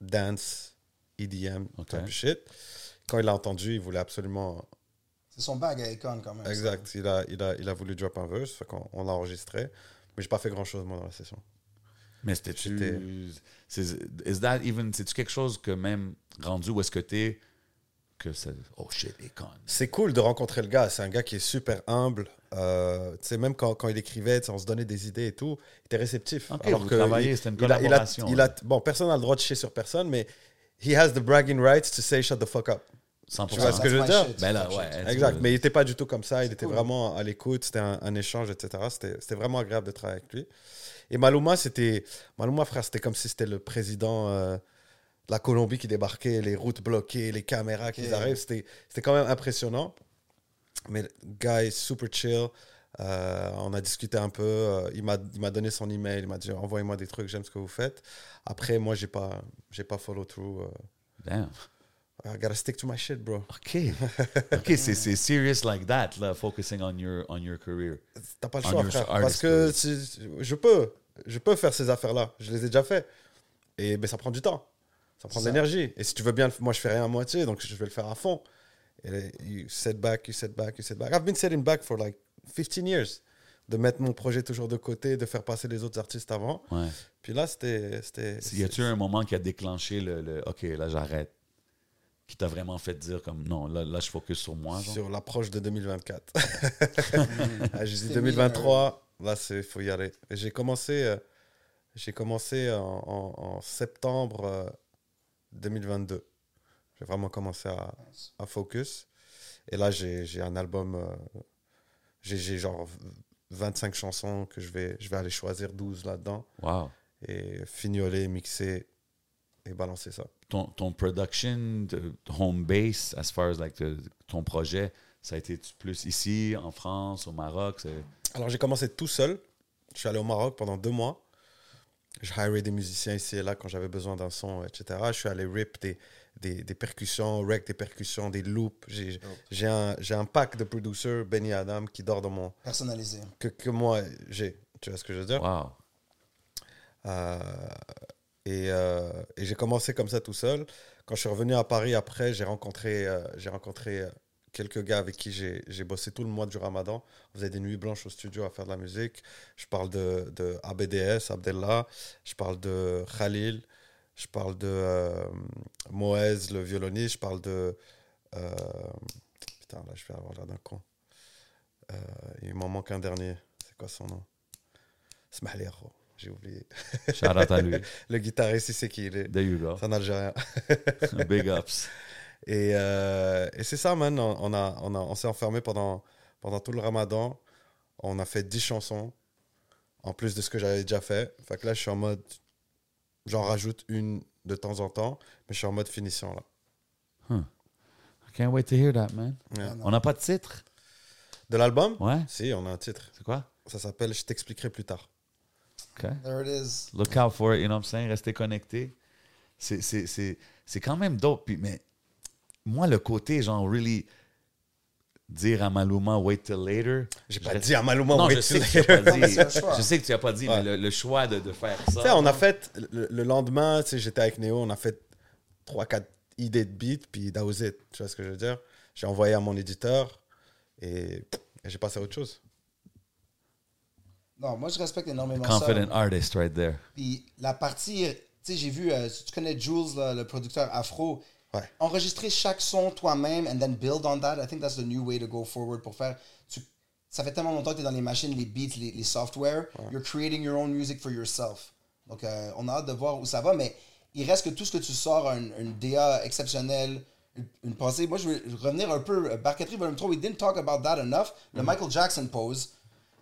dance, EDM, Ok. type of shit. Quand il a entendu, il voulait absolument. C'est son bag à Econ quand même. ça. Exact. Il a, il, a, il a voulu drop un verse. Fait qu'on on l'a enregistré. Mais j'ai pas fait grand chose, moi, dans la session. Mais c'était-tu. J'étais- c'est- Is that even. C'est-tu quelque chose que même rendu où est-ce que t'es. Que c'est. Oh shit, Akon. C'est cool de rencontrer le gars. C'est un gars qui est super humble. Euh, tu sais, même quand, quand il écrivait, on se donnait des idées et tout, il était réceptif. Ok, vous que travaillez, c'était une il a- il a- collaboration, il a- bon, personne n'a le droit de chier sur personne, mais he has the bragging rights to say shut the fuck up. 100%. Tu vois ce que je veux dire? Ben là, ouais. Exact. Mais il n'était pas du tout comme ça. Il était cool. vraiment à l'écoute. C'était un, un échange, etc. C'était vraiment agréable de travailler avec lui. Et Maluma, c'était. Maluma, frère, c'était comme si c'était le président euh, de la Colombie qui débarquait, les routes bloquées, les caméras qui arrivent. C'était c'était quand même impressionnant. Mais le gars est super chill. Euh, on a discuté un peu. euh, il m'a il m'a donné son email. Il m'a dit envoyez-moi des trucs, j'aime ce que vous faites. Après, moi, j'ai pas, j'ai pas follow through. euh. I gotta stick to my shit, bro. OK. OK, c'est c'est serious like that, là, focusing on your, on your career. T'as pas le choix, frère. Parce que je peux, je peux faire ces affaires-là. Je les ai déjà fait. Et ben, ça prend du temps. Ça prend de l'énergie. Et si tu veux bien, moi, je fais rien à moitié, donc je vais le faire à fond. Et you set back, you set back, you set back. I've been setting back for like 15 years. De mettre mon projet toujours de côté, de faire passer les autres artistes avant. Ouais. Puis là, c'était. c'était- Y a-tu un moment qui a déclenché le, le OK, là, j'arrête? Qui t'a vraiment fait dire comme non, là, là je focus sur moi. genre? sur l'approche de 2024. Ah, J'ai dit C'était 2023, là, il faut y aller. J'ai commencé, euh, j'ai commencé en, en- en septembre euh, 2022. J'ai vraiment commencé à, à focus. Et là, j'ai j'ai un album, euh, j'ai j'ai genre 25 chansons que je vais, je vais aller choisir 12 là-dedans Wow. et fignoler, mixer et balancer ça. Ton, ton production, home base, as far as like the- ton projet, ça a été plus ici, en France, au Maroc? Alors, j'ai commencé tout seul. Je suis allé au Maroc pendant deux mois. Je hirais des musiciens ici et là quand j'avais besoin d'un son, etc. Je suis allé rip des, des, des percussions, rec des percussions, des loops. J'ai j'ai un, j'ai un pack de producers, Benny Adam, qui dort dans mon. Personnalisé. que, que moi j'ai. Tu vois ce que je veux dire? Wow. Euh, et euh, et j'ai commencé comme ça tout seul. Quand je suis revenu à Paris après, j'ai rencontré, euh, rencontré euh, quelques gars avec qui j'ai bossé tout le mois du ramadan. On faisait des nuits blanches au studio à faire de la musique. Je parle de, de ABDS, Abdellah. Je parle de Khalil. Je parle de euh, Moez, le violoniste. Je parle de. putain, là, je vais avoir l'air d'un con. Il m'en manque un dernier. C'est quoi son nom? Smahli. J'ai oublié. Shout out à lui. Le guitariste, il sait qui il est. There you go. C'est un Algérien. Big ups. Et, euh, et c'est ça, man. On, on a, on, a, on s'est enfermé pendant, pendant tout le ramadan. On a fait 10 chansons, en plus de ce que j'avais déjà fait. Fait que là, je suis en mode. J'en rajoute une de temps en temps, mais je suis en mode finition, là. I can't wait to hear that, man. Yeah. On n'a pas de titre? De l'album? Ouais. Si, on a un titre. C'est quoi? Ça s'appelle Je t'expliquerai plus tard. OK. There it is. Look out for it, you know what I'm saying? Restez connectés. C'est- C'est c'est- c'est quand même dope. Puis, mais moi, le côté, genre, really, dire à Maluma wait till later. J'ai pas je- dit à Maluma Non, wait je sais till choix. Je sais que tu n'as pas dit, Ouais. mais le, le choix de, de faire ça. Tu sais, on a fait, le, le lendemain, tu sais, j'étais avec Néo, on a fait 3-4 idées de beats, puis that was it. Tu vois ce que je veux dire? J'ai envoyé à mon éditeur et, et j'ai passé à autre chose. Non, moi, je respecte énormément ça. Confident artist right there. Puis la partie, tu sais, j'ai vu, euh, si tu connais Jules, là, le producteur afro, Ouais. enregistrer chaque son toi-même and then build on that, I think that's the new way to go forward pour faire. Tu, ça fait tellement longtemps que tu es dans les machines, les beats, les, les software. You're creating your own music for yourself. Donc, euh, on a hâte de voir où ça va, mais il reste que tout ce que tu sors a une, une DA exceptionnelle, une, une pensée. Moi, je veux revenir un peu. Barcatry Volume 3, we didn't talk about that enough. Le Michael Jackson pose.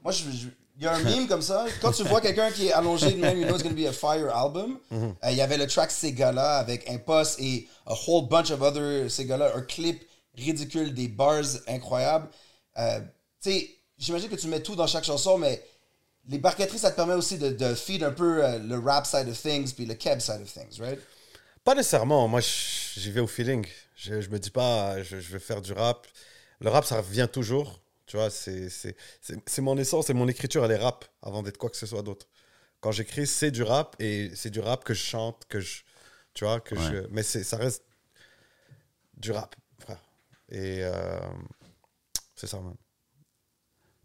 Moi, je, je- il y a un meme comme ça. Quand tu vois quelqu'un qui est allongé de même, you know it's going to be a fire album. Euh, Il y avait le track Segala avec Impost et a whole bunch of other Segala, un clip ridicule, des bars incroyables. Euh, tu sais, j'imagine que tu mets tout dans chaque chanson, mais les barqueteries, ça te permet aussi de, de feed un peu euh, le rap side of things puis le keb side of things, right? Pas nécessairement. Moi, j'y vais au feeling. Je, je me dis pas, je, je vais faire du rap. Le rap, ça revient toujours. Tu vois, c'est c'est- c'est- c'est mon essence et mon écriture, elle est rap avant d'être quoi que ce soit d'autre. Quand j'écris, c'est du rap et c'est du rap que je chante, que je. Tu vois, que je. Mais c'est- ça reste du rap, frère. Et euh, c'est ça, man.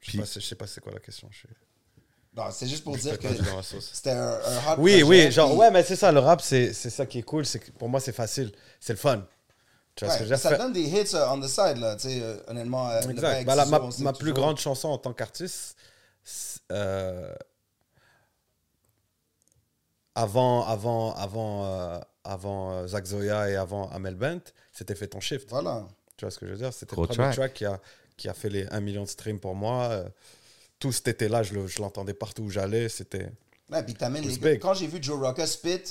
Je sais Puis- pas, c'est quoi la question. Je suis- Non, c'est juste pour je dire que c'était un, un hot Oui, oui, genre, ouais, mais c'est ça, le rap, c'est c'est ça qui est cool. c'est que Pour moi, c'est facile. C'est le fun. Tu vois ce Ouais, que je veux dire? ça donne des hits euh, on the side, là, tu sais, euh, honnêtement. euh, Exact. Bah, ma ma plus toujours. grande chanson en tant qu'artiste, euh, avant, avant, avant, euh, avant euh, Zach Zoya et avant Amel Bent, c'était Fait ton shift. Voilà. Tu vois ce que je veux dire? C'était le premier track. track qui a, qui a fait les 1 million de streams pour moi. Euh, Tout cet été-là, je le- je l'entendais partout où j'allais. C'était. Ouais, puis t'amènes les. Quand j'ai vu Joe Rocca spit,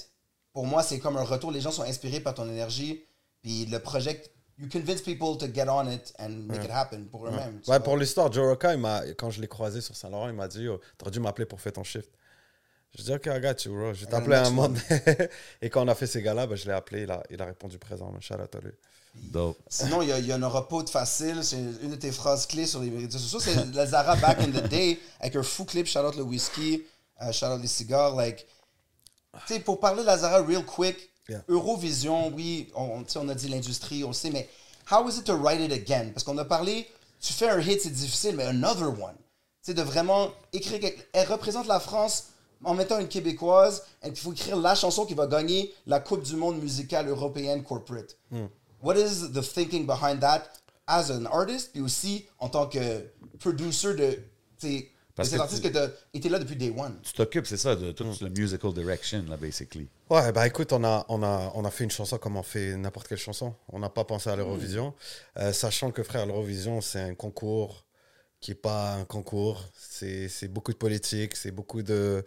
pour moi, c'est comme un retour. Les gens sont inspirés par ton énergie. Puis le projet, you convince people to get on it and make it happen pour eux-mêmes. Ouais, pour l'histoire, Joe Rocca, il m'a- quand je l'ai croisé sur Saint-Laurent, il m'a dit oh, T'aurais dû m'appeler pour faire ton shift. Je dis Ok, I got you, bro. Je got un you. moment. et quand on a fait ces gars-là, ben, je l'ai appelé. Il a, il a répondu présent. Shout out à lui. Dope. Sinon, il y, y en aura pas de facile. C'est une de tes phrases clés sur les réseaux sociaux. C'est la Zara back in the day avec un fou clip. Shout out le whisky. euh, shout out les cigares. Like, tu sais, pour parler de la Zara real quick, Yeah. Eurovision, oui, on, a dit l'industrie, on sait, mais how is it to write it again? Parce qu'on a parlé, tu fais un hit, c'est difficile, mais another one. Sais, de vraiment écrire. Elle représente la France en mettant une québécoise, et il faut écrire la chanson qui va gagner la Coupe du monde musicale européenne corporate. What is the thinking behind that as an artist, puis aussi en tant que producer de, tu sais, de Parce cet que artiste tu- que tu as été là depuis day one? Tu t'occupes, c'est ça, de tout le musical direction, là, basically. Ouais, bah écoute, on a, on, a, on a fait une chanson comme on fait n'importe quelle chanson. On n'a pas pensé à l'Eurovision. Euh, sachant que, frère, l'Eurovision, c'est un concours qui n'est pas un concours. C'est c'est beaucoup de politique, c'est beaucoup de.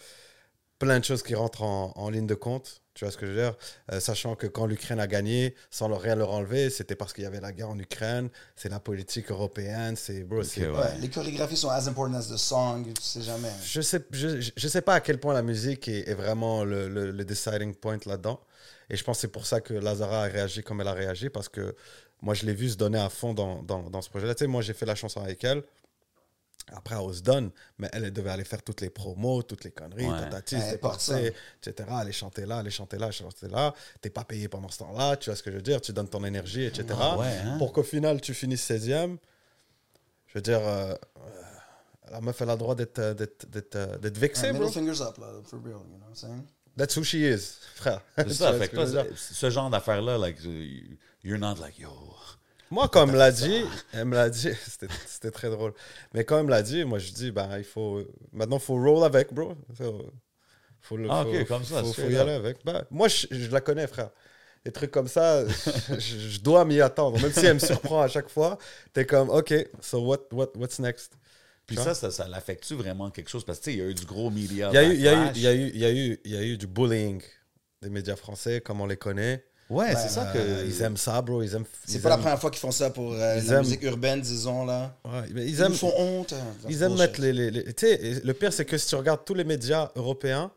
Plein de choses qui rentrent en, en ligne de compte. Tu vois ce que je veux dire? Euh, Sachant que quand l'Ukraine a gagné, sans leur- rien leur enlever, c'était parce qu'il y avait la guerre en Ukraine. C'est la politique européenne. C'est. Bro, c'est. ouais. Ouais, les chorégraphies sont as important as the song, tu sais jamais. Je sais, je, je- je sais pas à quel point la musique est, est vraiment le, le- le deciding point là-dedans. Et je pense que c'est pour ça que Lazara a réagi comme elle a réagi, parce que moi, je l'ai vu se donner à fond dans, dans, dans ce projet-là. Tu sais, moi, j'ai fait la chanson avec elle. Après, on se donne, mais elle, elle devait aller faire toutes les promos, toutes les conneries, Ouais. dépenser, etc. Aller chanter là, aller chanter là, chanter là. T'es pas payé pendant ce temps-là, tu vois ce que je veux dire? Tu donnes ton énergie, etc. Ah ouais, hein? Pour qu'au final, tu finisses 16e. Je veux dire, euh, la meuf, elle a le droit d'être euh, d'être- d'être, euh, d'être vexée, bro. fingers up, là, for real, you know what I'm saying? That's who she is, frère. C'est ça, fait ce que toi, ce genre d'affaires-là, like, you- you're not like, yo. Moi, quand elle me l'a dit, elle me l'a dit, c'était très drôle. Mais quand elle me l'a dit, moi, je dis, ben, il faut. Maintenant, il faut roll avec, bro. Faut, faut, le- Ah, faut- ok, comme ça, Faut, faut y aller avec. Ben, moi, je, je la connais, frère. Des trucs comme ça, je, je dois m'y attendre. Même si elle me surprend à chaque fois, t'es comme, OK, so what, what, what's next? Puis ça, ça, ça l'affecte-tu vraiment quelque chose? Parce que, tu sais, il y a eu du gros media. Il y a eu, il y a eu, backlash. il y a eu, il y a eu, il y a eu du bullying des médias français, comme on les connaît. Ouais, c'est ça que. Euh, ils aiment ça, bro. Ils aiment. C'est ils pas la première fois qu'ils font ça pour euh, la aiment- musique urbaine, disons, là. Ouais, mais ils Ils aiment. nous font honte. hein. Ils aiment mettre les. les, les- tu sais, le pire, c'est que si tu regardes tous les médias européens,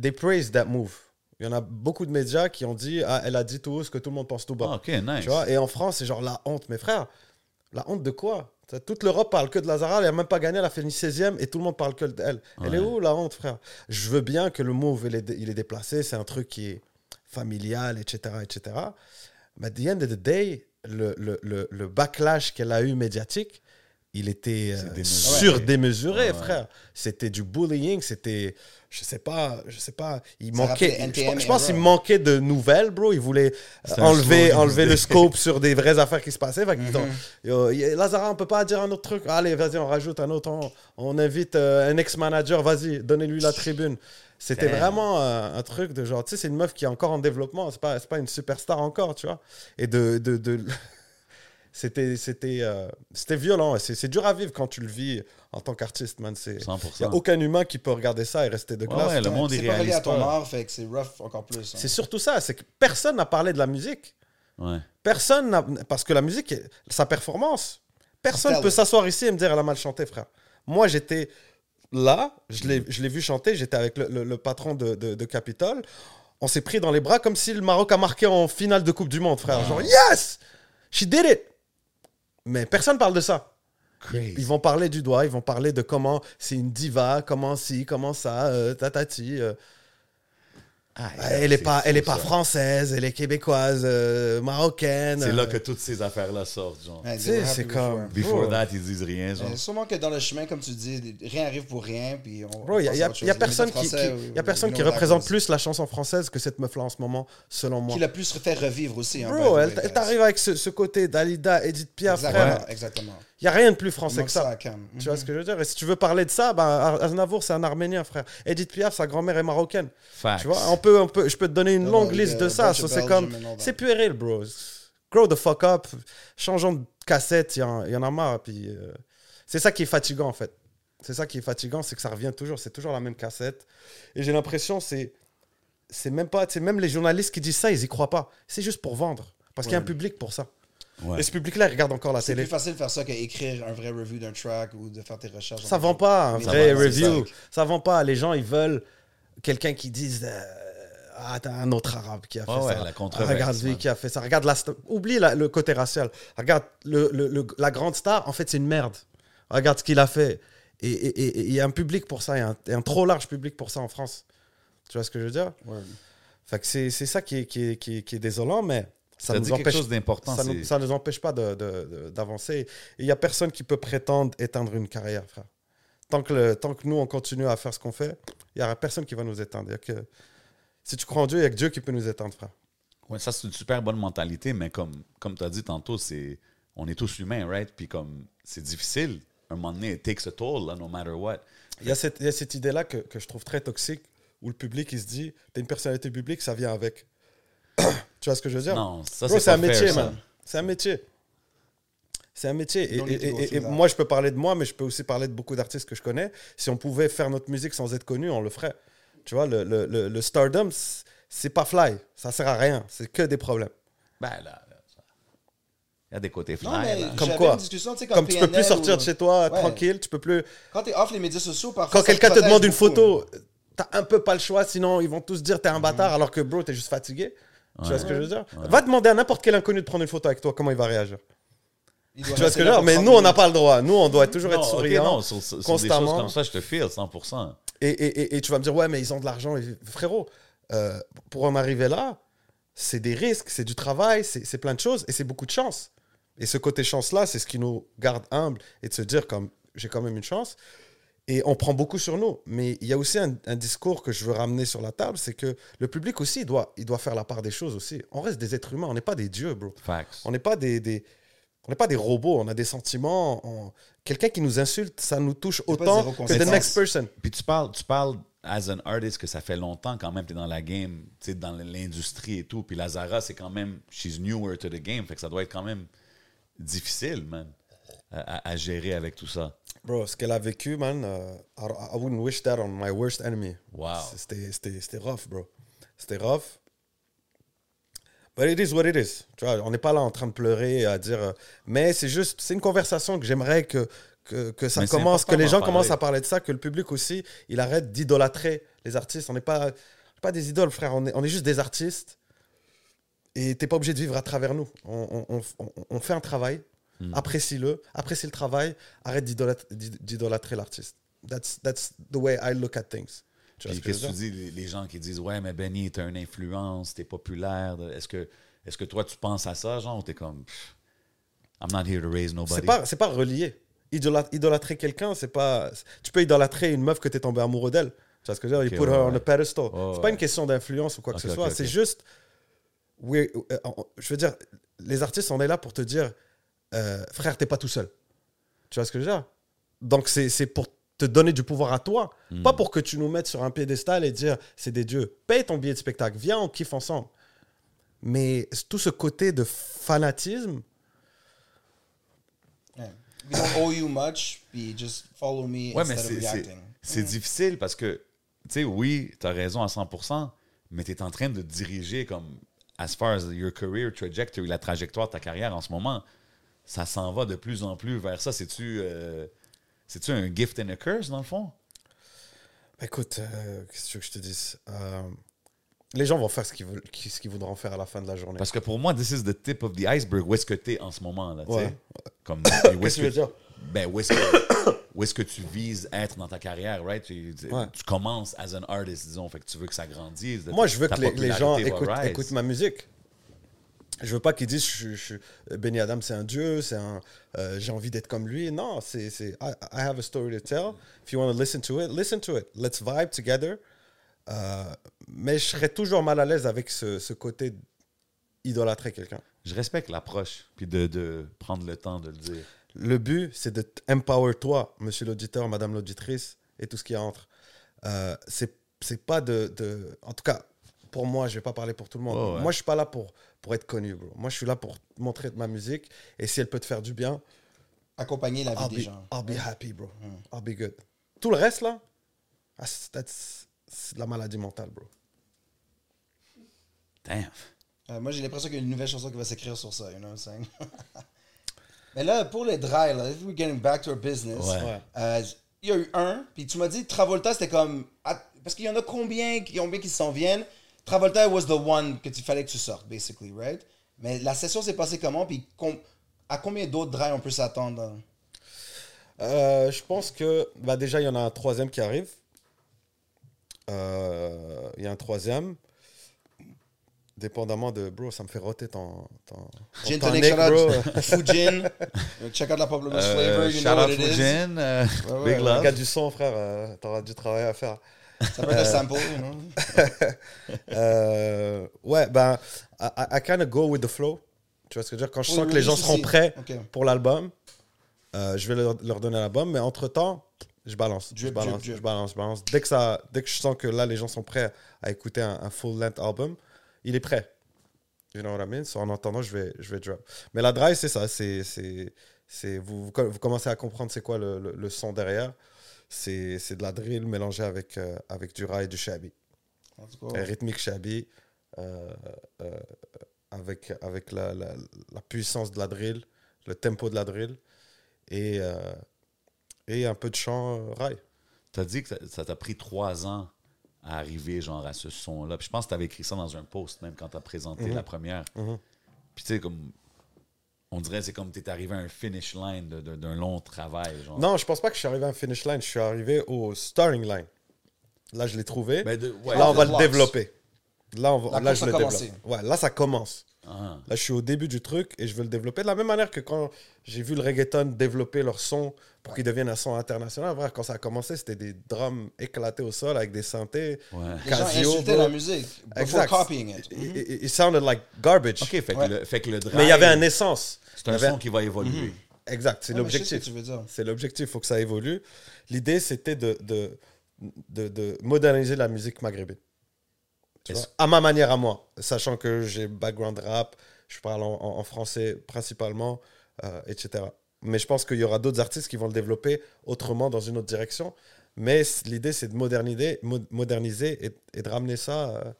they praise that move. Il y en a beaucoup de médias qui ont dit Ah, elle a dit tout haut ce que tout le monde pense tout bas. Ah, ok, nice. Tu vois, et en France, c'est genre la honte. Mes frères, La honte de quoi? Toute l'Europe parle que de Lazara, elle n'a même pas gagné, elle a fini 16e et tout le monde parle que d'elle. Elle est Ouais. où la honte, frère? Je veux bien que le move, il est, il est déplacé, c'est un truc qui est familial, etc. etc. Mais at the end of the day, le, le, le, le backlash qu'elle a eu médiatique, il était euh, surdémesuré, Ouais, frère. C'était du bullying, c'était, je sais pas, je sais pas, il Ça manquait, je, pense qu'il manquait de nouvelles, bro. Il voulait euh, enlever, enlever le scope sur des vraies affaires qui se passaient. Fait Yo, y- Lazara, on peut pas dire un autre truc? Allez, vas-y, on rajoute un autre. On, on invite euh, un ex-manager, vas-y, donnez-lui la tribune. C'était vraiment euh, un truc de genre, tu sais, c'est une meuf qui est encore en développement. C'est pas, c'est pas une superstar encore, tu vois. Et de. de, de- c'était, c'était, euh, c'était violent. C'est, c'est dur à vivre quand tu le vis en tant qu'artiste, man. Il n'y 100%. a aucun humain qui peut regarder ça et rester de Ouais, glace. ouais, le monde, C'est relié réalise à ton art, fait que c'est rough encore plus. hein. C'est surtout ça, c'est que personne n'a parlé de la musique. Ouais. Personne n'a... Parce que la musique, sa performance, personne ne peut s'asseoir ici et me dire elle a mal chanté, frère. Moi, j'étais là, je l'ai, vu chanter, j'étais avec le, le- le patron de, de, de Capitole. On s'est pris dans les bras comme si le Maroc a marqué en finale de Coupe du Monde, frère. Genre, yes! She did it! Mais personne parle de ça. Crazy. Ils vont parler du doigt, ils vont parler de comment c'est une diva, comment si, comment ça, euh, tatati. euh. Ah, elle est c'est pas, elle est ça. pas française, elle est québécoise, euh, marocaine. C'est là euh. que toutes ces affaires-là sortent, genre. Ouais, Tu sais, c'est comme- before. That, ils disent rien, genre. Euh, sûrement que dans le chemin, comme tu dis, rien arrive pour rien. Puis on, Bro, il y a, y y personne qui, Français, qui- euh, y a personne qui représente plus la chanson française que cette meuf-là en ce moment, selon moi. Qui l'a plus fait revivre aussi. hein, Bro, elle, elle t'arrive avec ce, ce côté Dalida, Edith Piaf, Exactement, frère. exactement. Il y a rien de plus français que ça. Tu vois ce que je veux dire? Et si tu veux parler de ça, ben, Aznavour, c'est un Arménien, frère. Edith Piaf, sa grand-mère est marocaine. Facts. Tu vois, peut, on peut, je peux te donner une Non, longue non, liste de ça. C'est comme, c'est puéril, bro. Grow the fuck up. Changeons de cassette, il y, en- il y en a marre. Puis, euh, c'est ça qui est fatigant, en fait. C'est ça qui est fatigant, c'est que ça revient toujours. C'est toujours la même cassette. Et j'ai l'impression, c'est, c'est même pas, c'est même les journalistes qui disent ça, ils y croient pas. C'est juste pour vendre, parce qu'il y a un public pour ça. Ouais. Et ce public-là, il regarde encore la C'est télé. plus facile de faire ça qu'écrire un vrai review d'un track ou de faire tes recherches. Ça vend pas un vrai c'est review. ça. Vend pas. Les gens, ils veulent quelqu'un qui dise euh, un autre arabe qui a fait Ah ouais, ça. la controverse, Regarde lui ouais. qui a fait ça. Regarde la Oublie la- le côté racial. Regarde le, le- le- la grande star. En fait, c'est une merde. Regarde ce qu'il a fait. Et et- et- et il y a un public pour ça. Il y a un, trop large public pour ça en France. Tu vois ce que je veux dire? Fait que c'est c'est ça qui est, qui, est, qui, est, qui est désolant, mais ça Ça nous quelque empêche chose d'important. ça ne nous, empêche pas d'avancer. De, de- d'avancer. Il n'y a personne qui peut prétendre éteindre une carrière, frère. Tant que, le- tant que nous, on continue à faire ce qu'on fait, il n'y aura personne qui va nous éteindre. Il y a que, si tu crois en Dieu, il n'y a que Dieu qui peut nous éteindre, frère. Ouais, ça, c'est une super bonne mentalité, mais comme, comme tu as dit tantôt, c'est on est tous humains, right? Puis comme c'est difficile, un moment donné, it takes a toll, là, no matter what. Il y a cette, il y a cette idée-là que, que je trouve très toxique, où le public, il se dit, t'es une personnalité publique, ça vient avec. tu vois ce que je veux dire? Non, ça, c'est c'est un métier, man. C'est un métier. C'est un métier. Et, moi, je peux parler de moi, mais je peux aussi parler de beaucoup d'artistes que je connais. Si on pouvait faire notre musique sans être connu, on le ferait. Tu vois, le, le, le, le stardom, c'est pas fly. Ça sert à rien. C'est que des problèmes. Ben là, il y a des côtés fly. Non, mais là. Comme quoi? tu sais, Comme tu peux plus sortir ou- de chez toi Ouais. tranquille, tu peux plus. Quand t'es off les médias sociaux, parfois. Quand quelqu'un te demande une photo, t'as un peu pas le choix, sinon ils vont tous dire t'es un Mhm. bâtard alors que bro, t'es juste fatigué. Tu vois ce que je veux dire? Va demander à n'importe quel inconnu de prendre une photo avec toi, comment il va réagir. Il Tu vois ce que je veux dire? Mais 30 nous, on n'a pas le droit. Nous, on doit toujours Non, être souriant. non, sur, sur- des constamment. choses comme ça, je te feel 100%. Et, et- et- tu vas me dire, ouais, mais ils ont de l'argent. Frérot, euh, pour en arriver là, c'est des risques, c'est du travail, c'est c'est plein de choses et c'est beaucoup de chance. Et ce côté chance-là, c'est ce qui nous garde humbles et de se dire, comme j'ai quand même une chance. Et on prend beaucoup sur nous. Mais il y a aussi un, un discours que je veux ramener sur la table, c'est que le public aussi, il doit, il doit faire la part des choses aussi. On reste des êtres humains, on n'est pas des dieux, bro. Facts. On n'est pas des, des- on n'est pas des robots, on a des sentiments. on- Quelqu'un qui nous insulte, ça nous touche autant que the next person. Puis tu parles, tu parles as an artist que ça fait longtemps quand même, tu es dans la game, tu dans l'industrie et tout. Puis Lazara, c'est quand même, she's newer to the game, fait que ça doit être quand même difficile, man, à, gérer avec tout ça. Bro, ce qu'elle a vécu, man, euh, I, I wouldn't wish that on my worst enemy. Wow. C'était- C'était c'était rough, bro. C'était rough. But it is what it is. Tu vois, on n'est pas là en train de pleurer et à dire. euh, mais c'est juste, c'est une conversation que j'aimerais que, que, que ça Mais commence, que les gens parler. commencent à parler de ça, que le public aussi, il arrête d'idolâtrer les artistes. On n'est pas, pas des idoles, frère. On est, on est juste des artistes. Et t'es pas obligé de vivre à travers nous. On, on- on- fait un travail. Apprécie-le, apprécie le travail, arrête d'idolâtrer- d'idolâtrer l'artiste. That's, that's the way I look at things. Puis qu'est-ce que tu dis, les, gens qui disent Ouais, mais Benny, t'as une influence, t'es populaire. Est-ce que, est que toi, tu penses à ça, genre, ou t'es comme I'm not here to raise nobody? C'est pas, pas relié. Idola- idolâtrer quelqu'un, c'est pas. Tu peux idolâtrer une meuf que tu es tombé amoureux d'elle. Tu vois ce que je veux dire? You put ouais, her on a pedestal. C'est pas ouais. une question d'influence ou quoi que ce soit. C'est juste. euh, on- je veux dire, les artistes, on est là pour te dire, euh, frère, t'es pas tout seul. Tu vois ce que je veux dire? Donc, c'est pour te donner du pouvoir à toi, Hmm. pas pour que tu nous mettes sur un piédestal et dire, c'est des dieux. Paye ton billet de spectacle, viens, on kiffe ensemble. Mais tout ce côté de fanatisme, Yeah. We don't owe you much, puis just follow me Ouais, mais instead of c'est- c'est reacting. c'est difficile parce que, tu sais, oui, t'as raison à 100%, mais t'es en train de diriger comme, as far as your career trajectory, la trajectoire de ta carrière en ce moment, ça s'en va de plus en plus vers ça. C'est-tu euh, c'est-tu un gift and a curse, dans le fond? Écoute, euh, qu'est-ce que tu veux que je te dise Euh, Les gens vont faire ce qu'ils veulent, qui- ce qu'ils voudront faire à la fin de la journée. Parce que pour moi, this is the tip of the iceberg. Où est-ce que t'es en ce moment, là, tu sais? Ouais. Comme, où est-ce que tu veux dire? Ben, où est-ce que, où est-ce que tu vises être dans ta carrière, right? Tu, tu- Ouais. tu commences as an artist, disons, fait que tu veux que ça grandisse. Moi, je veux que les, les gens écoutent ma musique. Je veux pas qu'ils disent je, je, je- Benny Adam c'est un dieu, c'est un euh, j'ai envie d'être comme lui. Non, c'est c'est I, I have a story to tell. If you want to listen to it, listen to it. Let's vibe together. Euh, mais je serais toujours mal à l'aise avec ce, ce côté idolâtrer quelqu'un. Je respecte l'approche, puis de, de prendre le temps de le dire. Le but, c'est de empower toi, monsieur l'auditeur, madame l'auditrice, et tout ce qui entre. Euh, c'est c'est pas de, de- En tout cas, pour moi, je vais pas parler pour tout le monde. Oh, ouais. Moi, je suis pas là pour, pour être connu, bro. Moi, je suis là pour montrer ma musique, et si elle peut te faire du bien, Accompagner la vie I'll des be, gens. I'll be happy, bro. I'll be good. Tout le reste, là, that's- that's- c'est de la maladie mentale, bro. Damn. Euh, moi, j'ai l'impression qu'il y a une nouvelle chanson qui va s'écrire sur ça, you know what I'm saying? Mais là, pour les dry, là, if we're getting back to our business, Ouais. euh, il y a eu un, puis tu m'as dit Travolta, c'était comme. ah, Parce qu'il y en a combien qui, combien qui s'en viennent? Travolta was the one que tu fallait que tu sortes, basically, right? Mais la session s'est passée comment, puis com- à combien d'autres dry on peut s'attendre? Euh, je pense que bah déjà, il y en a un troisième qui arrive. Euh, Il y a un troisième. Dépendamment de. Bro, ça me fait roter ton. ton, ton Gin tonic, tonic, shout bro. out Fujin. Check out la Pamplemousse flavor, you shout know what out it is. Fujin, euh, Ouais, ouais, big. Le love. gars du son, frère, euh, t'auras du travail à faire. Ça peut être un sample, know? Euh, ouais, ben, I, I- kind of go with the flow. Tu vois ce que je veux dire? Quand je Oui, sens oui, que les gens seront prêts pour l'album, euh, je vais leur, leur donner l'album. Mais entre-temps, je balance. je, balance drip, drip. je balance, je balance. Dès que, ça, dès que je sens que là, les gens sont prêts à écouter un, un full-length album, il est prêt. You know what I mean? So, en attendant, je vais, je vais drop. Mais la drive, c'est ça. C'est, c'est, vous, vous, vous commencez à comprendre c'est quoi le, le, le son derrière. C'est, c'est de la drill mélangée avec, euh, avec du rail et du go. Un rythmique shabby, euh, euh, avec, avec la, la, la puissance de la drill, le tempo de la drill, et, euh, et un peu de chant euh, rail. T'as dit que ça- t'a pris trois ans à arriver genre à ce son-là. Puis je pense que t'avais écrit ça dans un post même quand t'as présenté Mhm. la première. Mhm. Puis tu sais, comme. On dirait que c'est comme t'es arrivé à un finish line d'un long travail. Genre. Non, je pense pas que je suis arrivé à un finish line, je suis arrivé au starting line. Là, je l'ai trouvé. Ben, de- ouais. là, on va le développer. Là, on va, là je le développe. Ouais, là, ça commence. Ah. Là, je suis au début du truc et je veux le développer. De la même manière que quand j'ai vu le reggaeton développer leur son pour qu'il devienne un son international, vrai, quand ça a commencé, c'était des drums éclatés au sol avec des synthés. Ouais. Les gens bro. la musique before Exact. copying it. It, it- it sounded like garbage. OK, fait que, Ouais. le, fait que le drive, Mais il y avait un essence. C'est un avait- son qui va évoluer. Exact, c'est Ouais, l'objectif. que tu veux dire. C'est l'objectif, il faut que ça évolue. L'idée, c'était de, de, de, de moderniser la musique maghrébine. Tu Est-ce- vois, à ma manière à moi, sachant que j'ai background rap, je parle en, en- en français principalement, euh, etc. Mais je pense qu'il y aura d'autres artistes qui vont le développer autrement dans une autre direction. Mais l'idée, c'est de moderniser, mo- moderniser et, et de ramener ça euh,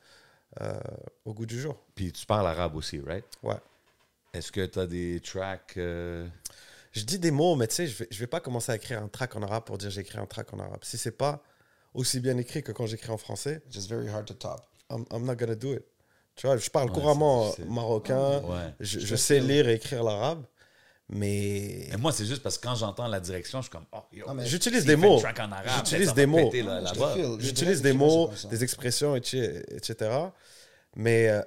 euh, au goût du jour. Puis tu parles arabe aussi, right? Ouais. Est-ce que tu as des tracks. euh, Je dis des mots, mais tu sais, je vais, je vais pas commencer à écrire un track en arabe pour dire j'ai écrit un track en arabe. Si c'est pas aussi bien écrit que quand j'écris en français, Just very hard to top. I'm, I'm not gonna do it. Tu vois, je parle Ouais, couramment marocain, Ouais. je, Je je te sais lire et écrire l'arabe, Mais Mais moi, c'est juste parce que quand j'entends la direction, je suis comme, oh, j'utilise des mots. J'utilise des mots. J'utilise des mots, des expressions, etc. etc. Mais euh,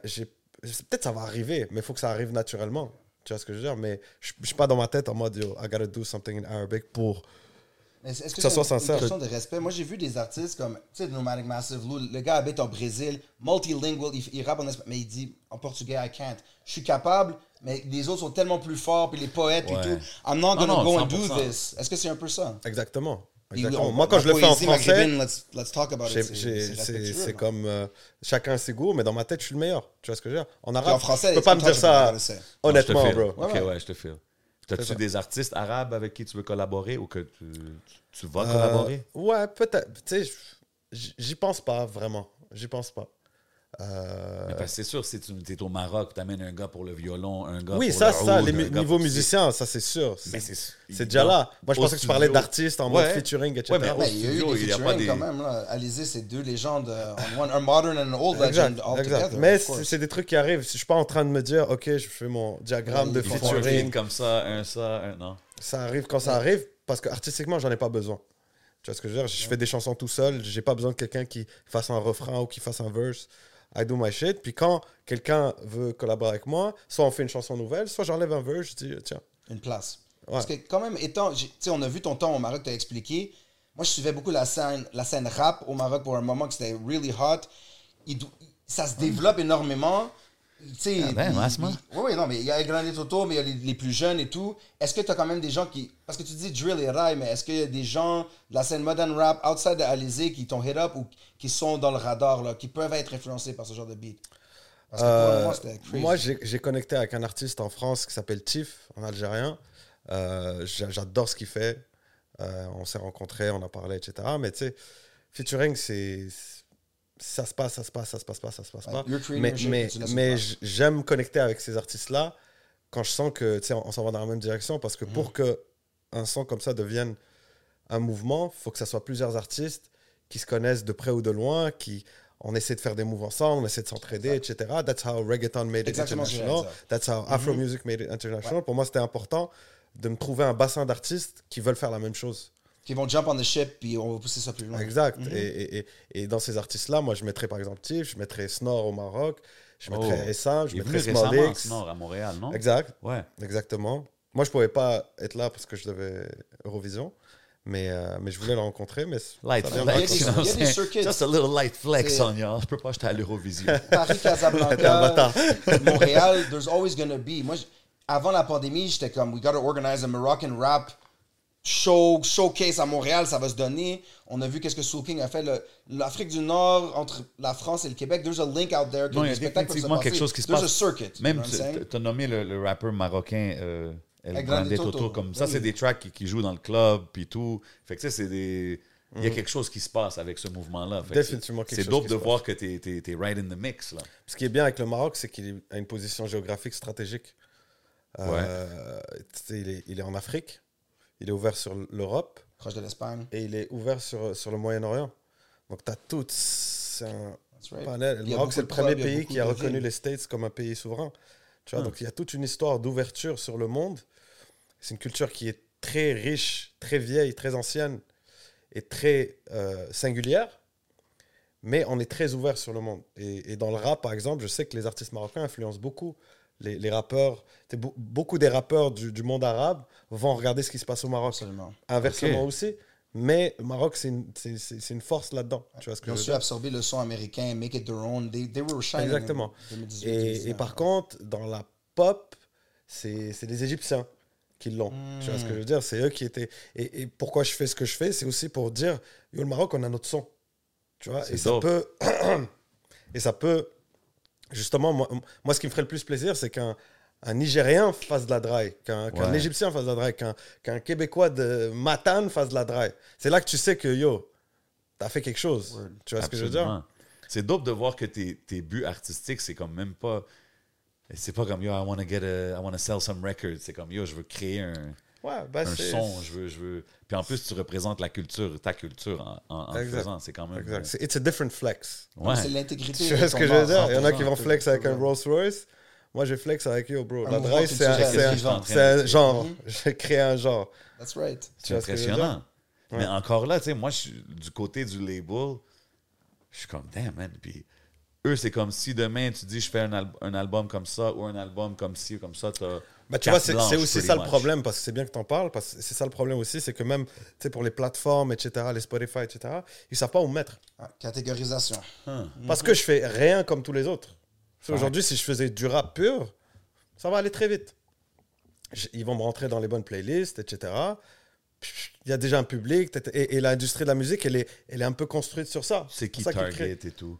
peut-être ça va arriver, mais il faut que ça arrive naturellement. Tu vois ce que je veux dire? Mais je je suis pas dans ma tête en mode, yo, I gotta do something in Arabic pour. Mais Est-ce que, Que ça c'est soit une- sincère. Une question de respect? Moi, j'ai vu des artistes comme, tu sais, Nomadic Massive Lou, le gars habite au Brésil, multilingual, il, il rappe en espagnol, mais il dit en portugais, I can't. Je suis capable, mais les autres sont tellement plus forts, puis les poètes, Ouais. tout. I'm not gonna non, go and do 100%. this. Est-ce que c'est un peu ça? Exactement. Exactement. on- Moi, quand je le fais en français, maghrébine, let's, let's talk about j'ai- it. C'est- c'est c'est c'est comme euh, chacun ses goûts, mais dans ma tête, je suis le meilleur. Tu vois ce que je veux dire? En arabe, en français, tu peux pas me dire ça. Non, je te honnêtement, file. bro. Ok, Ouais, je te file. T'as-tu des artistes arabes avec qui tu veux collaborer ou que tu, tu vas Euh, collaborer? ouais, peut-être. Tu sais, j'y pense pas vraiment. J'y pense pas. Euh, Mais parce que c'est sûr, si tu es au Maroc, tu amènes un gars pour le violon, un gars oui, pour ça, le ça, oud, les niveaux musiciens, ça c'est sûr. Mais C'est déjà là. Moi, je pensais que tu parlais d'artistes en mode featuring, etc. Ouais, mais Mais il y a eu des il y a featuring pas des- quand même. Là. Alizé, c'est deux légendes euh, on one, un modern and an old Exact, legend all exact. together. Mais of c'est des trucs qui arrivent. Je suis pas en train de me dire, ok, je fais mon diagramme de Ouais, featuring. comme ça, un ça, un non. Ça arrive quand ça arrive, parce que artistiquement, j'en ai pas besoin. Tu vois ce que je veux dire? Je fais des chansons tout seul, j'ai pas besoin de quelqu'un qui fasse un refrain ou qui fasse un verse. I do my shit. Puis quand quelqu'un veut collaborer avec moi, soit on fait une chanson nouvelle, soit j'enlève un verse, je dis, tiens. Une place. Ouais. Parce que quand même, étant, tu sais, on a vu ton temps au Maroc, tu as expliqué. Moi, je suivais beaucoup la scène, la scène rap au Maroc pour un moment que c'était really hot. Il ça se développe énormément. Tu sais, Ah ben, Oui, oui, non, mais il y a les grands autour, mais il y a les, les plus jeunes et tout. Est-ce que tu as quand même des gens qui. Parce que tu dis drill et rail, mais est-ce qu'il y a des gens de la scène modern rap outside de Alizé qui t'ont hit up ou qui sont dans le radar, là, qui peuvent être influencés par ce genre de beat? Parce que pour Euh, moi, c'était crazy. moi, j'ai j'ai connecté avec un artiste en France qui s'appelle Tiff, en algérien. Euh, j'a- J'adore ce qu'il fait. Euh, on s'est rencontrés, on a parlé, etc. Mais tu sais, featuring, c'est. Ça se passe, ça se passe, ça se passe pas, ça se passe pas. Mais, j'aime connecter avec ces artistes-là quand je sens que, tu sais, on, on s'en va dans la même direction. Parce que Mhm. pour que un son comme ça devienne un mouvement, il faut que ça soit plusieurs artistes qui se connaissent de près ou de loin, qui on essaie de faire des moves ensemble, on essaie de s'entraider, etc. That's how reggaeton made it international. That's how Afro music made it international. Pour moi, c'était important de me trouver un bassin d'artistes qui veulent faire la même chose. Qui vont jump on the ship, puis on va pousser ça plus loin. Exact. Mhm. et, et, et, et dans ces artistes-là, moi, je mettrais par exemple Tiff, je mettrais Snor au Maroc, je Oh. mettrais Essam, je mettrais récemment Small en X. Nord, à Montréal, non? Exact, Ouais. exactement. Moi, je pouvais pas être là parce que je devais Eurovision, mais, euh, mais je voulais le rencontrer. Mais Light ça flex. Il y a des- you know what il y a I'm des saying? circuits. Just a little light flex on y'all. Je peux pas, j'étais à l'Eurovision. Paris, Casablanca, Montréal, there's always gonna be. Moi, avant la pandémie, j'étais comme, we gotta organize a Moroccan rap show, showcase à Montréal, ça va se donner. On a vu qu'est-ce que Soul King a fait. L'Afrique du Nord, entre la France et le Québec, there's a link out there. que Non, il y a définitivement quelque chose qui se There's passe. a circuit. Même, tu as nommé le, le rappeur marocain euh, El Grande Toto. Toto. Comme ça, Oui. c'est des tracks qui, qui jouent dans le club, puis tout. Fait que ça, c'est des... Il y a quelque chose qui se passe avec ce mouvement-là. Définitivement c'est- quelque C'est chose dope qui de voir que tu es, right in the mix. Là. Ce qui est bien avec le Maroc, c'est qu'il a une position géographique stratégique. Euh, tu sais, il, est, il est en Afrique, il est ouvert sur l'Europe Proche de l'Espagne. et il est ouvert sur, sur le Moyen-Orient. Donc, tu as tout. C'est un That's right. panel. Le Maroc, c'est le premier a pays qui a reconnu villes. les States comme un pays souverain. Tu vois, Hmm. donc il y a toute une histoire d'ouverture sur le monde. C'est une culture qui est très riche, très vieille, très ancienne et très euh, singulière. Mais on est très ouvert sur le monde. Et, et dans le rap, par exemple, je sais que les artistes marocains influencent beaucoup les, les rappeurs. Be- beaucoup des rappeurs du, du monde arabe vont regarder ce qui se passe au Maroc. Absolument. Inversement aussi. Mais le Maroc, c'est une, c'est- c'est- c'est une force là-dedans. Tu vois ce que Ils ont su absorber le son américain, make it their own. They, they were shining. Exactement. en 2018, Et, et 2019. par contre, dans la pop, c'est c'est les Égyptiens qui l'ont. Tu vois ce que je veux dire? C'est eux qui étaient. Et, et pourquoi je fais ce que je fais? C'est aussi pour dire Yo, le Maroc, on a notre son. Tu vois? Et ça peut. et ça peut. Justement, moi, moi, ce qui me ferait le plus plaisir, c'est qu'un un Nigérien fasse de la dry, qu'un Ouais. Égyptien fasse de la dry, qu'un qu'un Québécois de Matane fasse de la dry. C'est là que tu sais que, yo, t'as fait quelque chose. Tu vois ce que je veux dire? C'est dope de voir que tes, tes buts artistiques, c'est comme même pas. C'est pas comme yo, I want to get a, I want to sell some records. C'est comme yo, je veux créer un, Ouais, bah, un son. Je veux, je veux. Puis en plus, tu représentes la culture, ta culture en, en, en le Exact. faisant. C'est quand même. Exact. C'est- It's a different flex. Ouais. C'est l'intégrité. Tu vois ce que je veux dire? Il y en a qui 100%. vont flex avec un Rolls Royce. Moi, je flex avec yo, bro. Un La drive, c'est un, genre. c'est un genre. Mhm. J'ai créé un genre. That's right. C'est ce impressionnant. Mais encore là, tu sais, moi, je suis du côté du label, je suis comme, damn, man. Puis eux, c'est comme si demain, tu dis, je fais un, al- un album comme ça ou un album comme ci ou comme ça, t'as. Bah, tu vois, c'est aussi ça le problème, parce que c'est bien que tu en parles, parce que c'est ça le problème aussi, c'est que même tu sais, pour les plateformes, etc., les Spotify, etc., ils savent pas où mettre. Ah, catégorisation. Hein. Parce que je fais rien comme tous les autres. Parce qu'aujourd'hui, si je faisais du rap pur, ça va aller très vite. Je- Ils vont me rentrer dans les bonnes playlists, etc. Il y a déjà un public, et, et l'industrie de la musique, elle est, elle est un peu construite sur ça. C'est qui ça Target créent. et tout?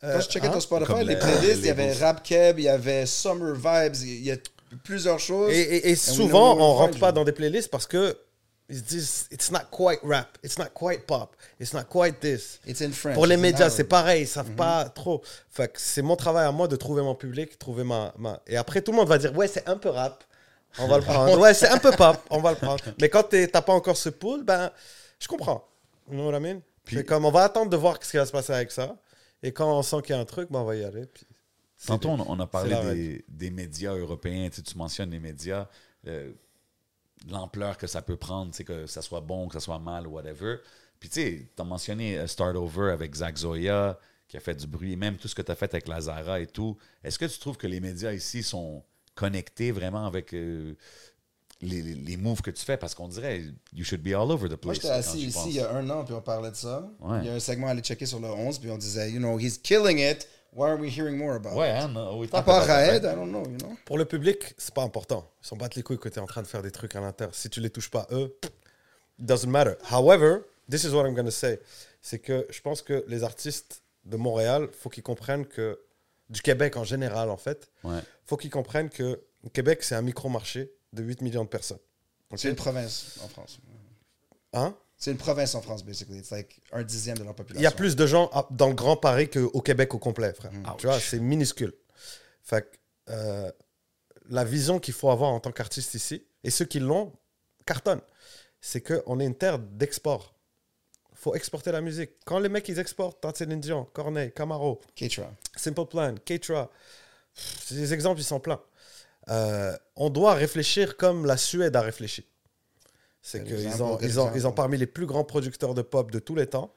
Quand je checkais hein? ton Spotify, les les- playlists, il y avait Rap Keb, il y avait Summer Vibes, il y a plusieurs choses. Et, et- et we souvent, on rentre pas dans des playlists parce que ils se disent it's not quite rap, it's not quite pop, it's not quite this. It's in French. Pour les médias, c'est pareil, ils savent Mhm. pas trop. Fait c'est mon travail à moi de trouver mon public, trouver ma, ma- Et après, tout le monde va dire ouais, c'est un peu rap, on va le prendre. Ouais, c'est un peu pop, on va le prendre. Mais quand t'as pas encore ce pool, ben, je comprends. You know what I mean? Puis- comme on va attendre de voir ce qui va se passer avec ça. Et quand on sent qu'il y a un truc, ben, on va y aller. puis Tantôt, on, a parlé des, des médias européens. Tu, sais, tu mentionnes les médias, euh, l'ampleur que ça peut prendre, tu sais, que ça soit bon, que ça soit mal, whatever. Puis tu sais, tu as mentionné euh, Start Over avec Zach Zoya, qui a fait du bruit, même tout ce que tu as fait avec Lazara et tout. Est-ce que tu trouves que les médias ici sont connectés vraiment avec euh, les, moves que tu fais? Parce qu'on dirait, you should be all over the place. Moi, j'étais assis ici il y a un an, puis on parlait de ça. Ouais. Il y a un segment à aller checker sur le 11, puis on disait, you know, he's killing it. Why aren't we hearing more about Ouais, it? hein, we À part Raed? I don't know, you know? Pour le public, c'est pas important. Ils s'en battent les couilles que tu es en train de faire des trucs à l'intérieur. Si tu les touches pas, eux, it doesn't matter. However, this is what I'm going to say. C'est que je pense que les artistes de Montréal, faut qu'ils comprennent que, du Québec en général, en fait, Ouais. faut qu'ils comprennent que Québec, c'est un micro-marché de 8 millions de personnes. C'est une province en France. Hein? C'est une province en France, basically. It's like un dixième de leur population. Il y a plus de gens à- dans le Grand Paris qu'au Québec au complet, frère. Mhm. Tu vois, c'est minuscule. Fait que, euh, la vision qu'il faut avoir en tant qu'artiste ici, et ceux qui l'ont, cartonnent, c'est qu'on est une terre d'export. faut exporter la musique. Quand les mecs, ils exportent, Céline Dion, Corneille, Camaro, Keitra. Simple Plan, Keitra, ces exemples, ils sont pleins. Euh, on doit réfléchir comme la Suède a réfléchi. C'est qu'ils ont, ils, ont, ils ont parmi les plus grands producteurs de pop de tous les temps.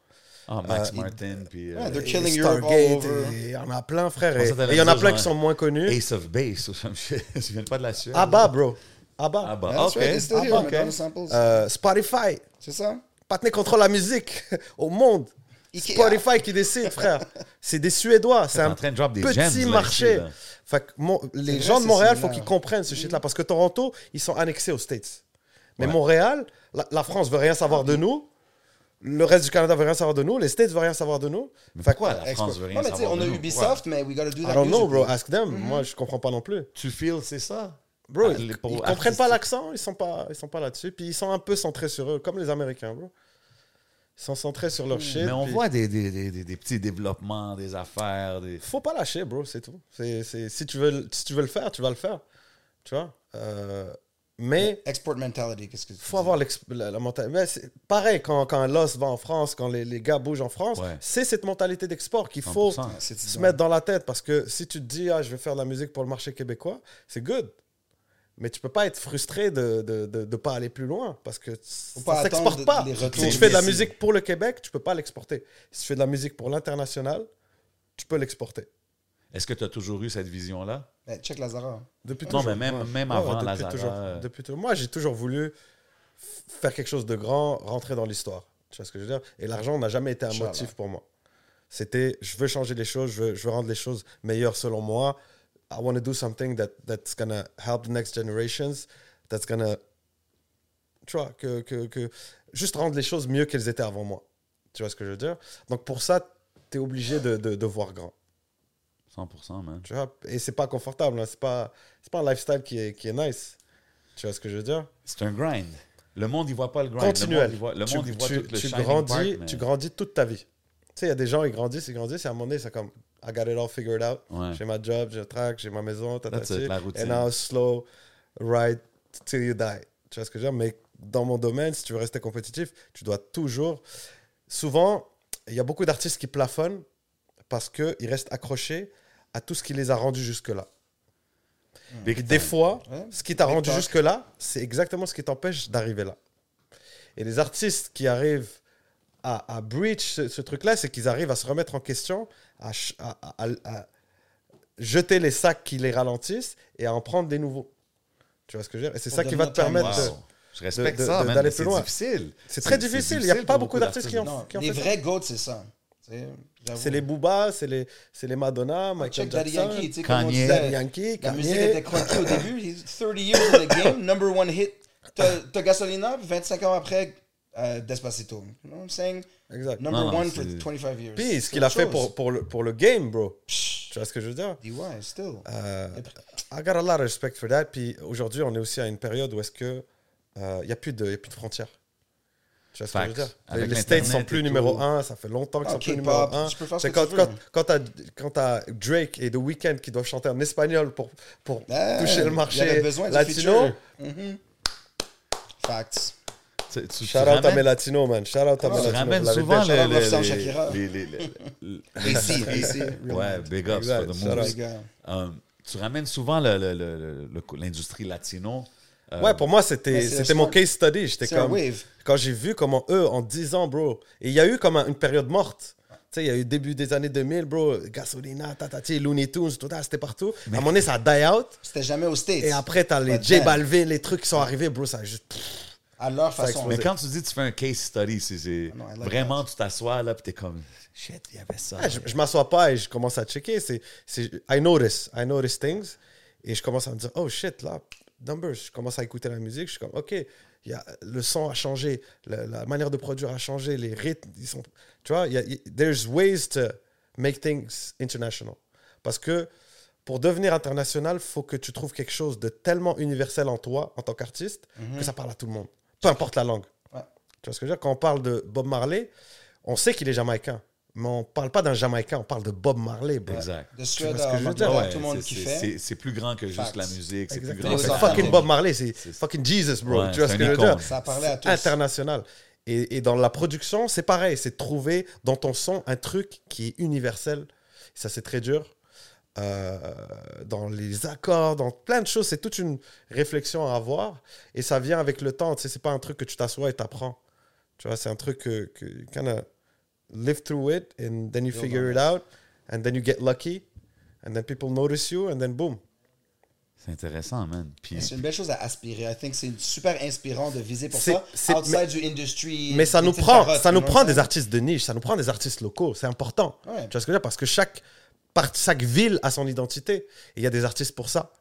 Ah, Max Euh, Martin, puis... euh, Et killing Europe all Stargate, over. et Il y en a plein, frère. Je Et et il y en a plein genre qui sont moins connus. Ace of Base, ou some shit. Tu viens pas de la Suède? Bro. Right, Ah, here, bah, man, ok. dans les samples. Euh, Spotify. C'est ça? Patney contrôle la musique au monde. Ikea. Spotify qui décide, frère. C'est des Suédois. C'est en un train de drop des petit gems, marché. ici, là. Fait que mon- les vrai, gens de Montréal, faut similaire. qu'ils comprennent ce shit-là. Parce que Toronto, ils sont annexés aux States. Mais Ouais. Montréal, la, la France veut rien savoir de nous. Le reste du Canada veut rien savoir de nous. Les States veulent rien savoir de nous. Mais Fait pourquoi la France veut rien Non, mais tu sais, savoir on de a nous? Ubisoft, mais we gotta do I that don't know, musically. bro. Ask them. Moi, je comprends pas non plus. Tu feels, c'est ça? Bro, Ah, ils, ils comprennent pas l'accent, ils sont pas, ils sont pas là-dessus, puis ils sont un peu centrés sur eux, comme les Américains, bro. Ils sont centrés sur leur shit. Mais on puis- voit des, des, des, des- des petits développements, des affaires. Des... Faut pas lâcher, bro, c'est tout. C'est, c'est- si, tu veux, le- si tu veux le faire, tu vas le faire. Tu vois? Euh, Mais Export mentality, qu'est-ce que tu faut avoir la, la mentalité. Mais c'est pareil, quand, quand un Lost va en France, quand les, les gars bougent en France, Ouais. c'est cette mentalité d'export qu'il faut 100%. C'est se mettre dans la tête. Parce que si tu te dis, ah, je vais faire de la musique pour le marché québécois, c'est good. Mais tu peux pas être frustré de ne de, de, pas aller plus loin parce que ça attendre s'exporte de- pas. Si tu fais de la musique pour le Québec, tu peux pas l'exporter. Si tu fais de la musique pour l'international, tu peux l'exporter. Est-ce que tu as toujours eu cette vision-là? Ben, check Lazara. Depuis Non, toujours. mais même- même Ouais, avant depuis Lazara, toujours. euh. Depuis toujours. Moi, j'ai toujours voulu faire quelque chose de grand, rentrer dans l'histoire. Tu vois ce que je veux dire? Et l'argent n'a jamais été un motif pour moi. C'était, je veux changer les choses, je veux, je veux rendre les choses meilleures selon moi. I want to do something that, that's going to help the next generations, that's going to... Tu vois, que, que, que... Juste rendre les choses mieux qu'elles étaient avant moi. Tu vois ce que je veux dire? Donc pour ça, tu es obligé de, de, de voir grand. 100%, man. Tu vois, et c'est pas confortable, hein. c'est pas, pas un lifestyle qui est, qui est nice. Tu vois ce que je veux dire? C'est un grind. Le monde, il voit pas le grind. Continuel. Le monde, il voit, le tu, monde, il voit tu- tout le tu shining grandis, part, mais- tu grandis toute ta vie. Tu sais, il y a des gens, ils grandissent, ils grandissent, et à un moment donné, c'est comme, I got it all figured out. Ouais. J'ai ma job, j'ai le track, j'ai ma maison, it, la routine. And now slow ride till you die. Tu vois ce que je veux dire? Mais dans mon domaine, si tu veux rester compétitif, tu dois toujours. Souvent, il y a beaucoup d'artistes qui plafonnent parce qu'ils restent accrochés à tout ce qui les a rendus jusque-là. Big Et des fois, ce qui t'a rendu jusque-là, c'est exactement ce qui t'empêche d'arriver là. Et les artistes qui arrivent à, à breach ce, ce truc-là, c'est qu'ils arrivent à se remettre en question, à, jeter les sacs qui les ralentissent et à en prendre des nouveaux. Tu vois ce que je veux dire? Et c'est ça qui va te permettre de- Wow. Je respecte de- ça, de- man, d'aller mais plus c'est loin. difficile. C'est très difficile. Il n'y a pas beaucoup d'artistes qui ont, qui ont les fait vrais goats, c'est ça. C'est les Booba, c'est les, c'est les Madonna, Michael Check Daddy Jackson, Yankee, tu sais, comme on Kanye. disait, Daddy Yankee, La musique était chroniquée au début. He's 30 years in the game, number one hit. T'as Gasolina, 25 ans après, euh, Despacito. You know what I'm saying? Exact. Number Non, one for c'est- 25 years. Puis ce C'est qu'il a fait pour, pour, le, pour le game, bro. Psh, Tu vois ce que je veux dire? DY, still. Euh, I got a lot of respect for that. Puis aujourd'hui, on est aussi à une période où est-ce que il n'y a, plus de y a plus de frontières. Tu vois ce que je veux Facts. dire? Les, Avec les States sont plus numéro un. Ça fait longtemps qu'ils sont plus numéro un. C'est quand, tu quand, quand t'as quand t'as Drake et The Weeknd qui doivent chanter en espagnol pour, pour toucher le marché latino. Mhm. Facts. Tu, tu- Shout out à ramènes- mes latinos, man. Shout out à mes tu latinos. souvent les- les- les- les- AC, AC. Ouais, big ups for the moves. Um, tu ramènes souvent le- le- le- le- le- l'industrie latino. Euh, Ouais, pour moi, c'était un mon case study. J'étais comme. wave. Quand j'ai vu comment eux, en 10 ans, bro. Et il y a eu comme un- une période morte. Tu sais, il y a eu début des années 2000, bro. Gasolina, tatati, Looney Tunes, tout ça, c'était partout. À un moment donné, ça a die out. C'était jamais aux States. Et après, t'as les J Balvin, les trucs qui sont arrivés, bro. Ça a juste. À leur Ça façon. explosé. Mais quand tu dis que tu fais un case study, c'est Ah like vraiment, tu t'assois là, puis t'es comme, shit, il y avait ça. Ah, je je m'assois pas et je commence à checker. C'est, c'est, I notice, I notice things. Et je commence à me dire, oh shit, là, numbers. Je commence à écouter la musique. Je suis comme, ok, y a, le son a changé, la, la manière de produire a changé, les rythmes, ils sont. Tu vois, il y a, il- there's ways to make things international. Parce que pour devenir international, faut que tu trouves quelque chose de tellement universel en toi, en tant qu'artiste, que ça parle à tout le monde. Peu importe la langue. Ouais. Tu vois ce que je veux dire? Quand on parle de Bob Marley, on sait qu'il est jamaïcain. Mais on parle pas d'un Jamaïcain, on parle de Bob Marley, bro. Exact. De Suède ce que à je veux dire? Montréal, Ouais, tout le monde c'est- qui fait. c'est- plus grand que juste Facts. la musique. C'est plus grand C'est fucking Bob Marley, c'est fucking Jesus, bro. Ouais, tu vois c'est ce que un je veux dire? Ça parlait à tous. International. Et, et dans la production, c'est pareil. C'est de trouver dans ton son un truc qui est universel. Ça, c'est très dur. Euh, dans les accords, dans plein de choses, c'est toute une réflexion à avoir. Et ça vient avec le temps. Tu sais, c'est pas un truc que tu t'assois et t'apprends. Tu vois, c'est un truc que, live through it and then you Build figure it out and then you get lucky and then people notice you and then boom. C'est intéressant, man. Puis, C'est une belle chose à aspirer. I think c'est super inspirant de viser pour ça. Outside du industry. Mais ça nous prend, carottes, ça nous prend des artistes de niche, ça nous prend des artistes locaux, c'est important. Ouais. Tu vois ce que je veux dire? Parce que chaque, ville a son identité et il y a des artistes pour ça.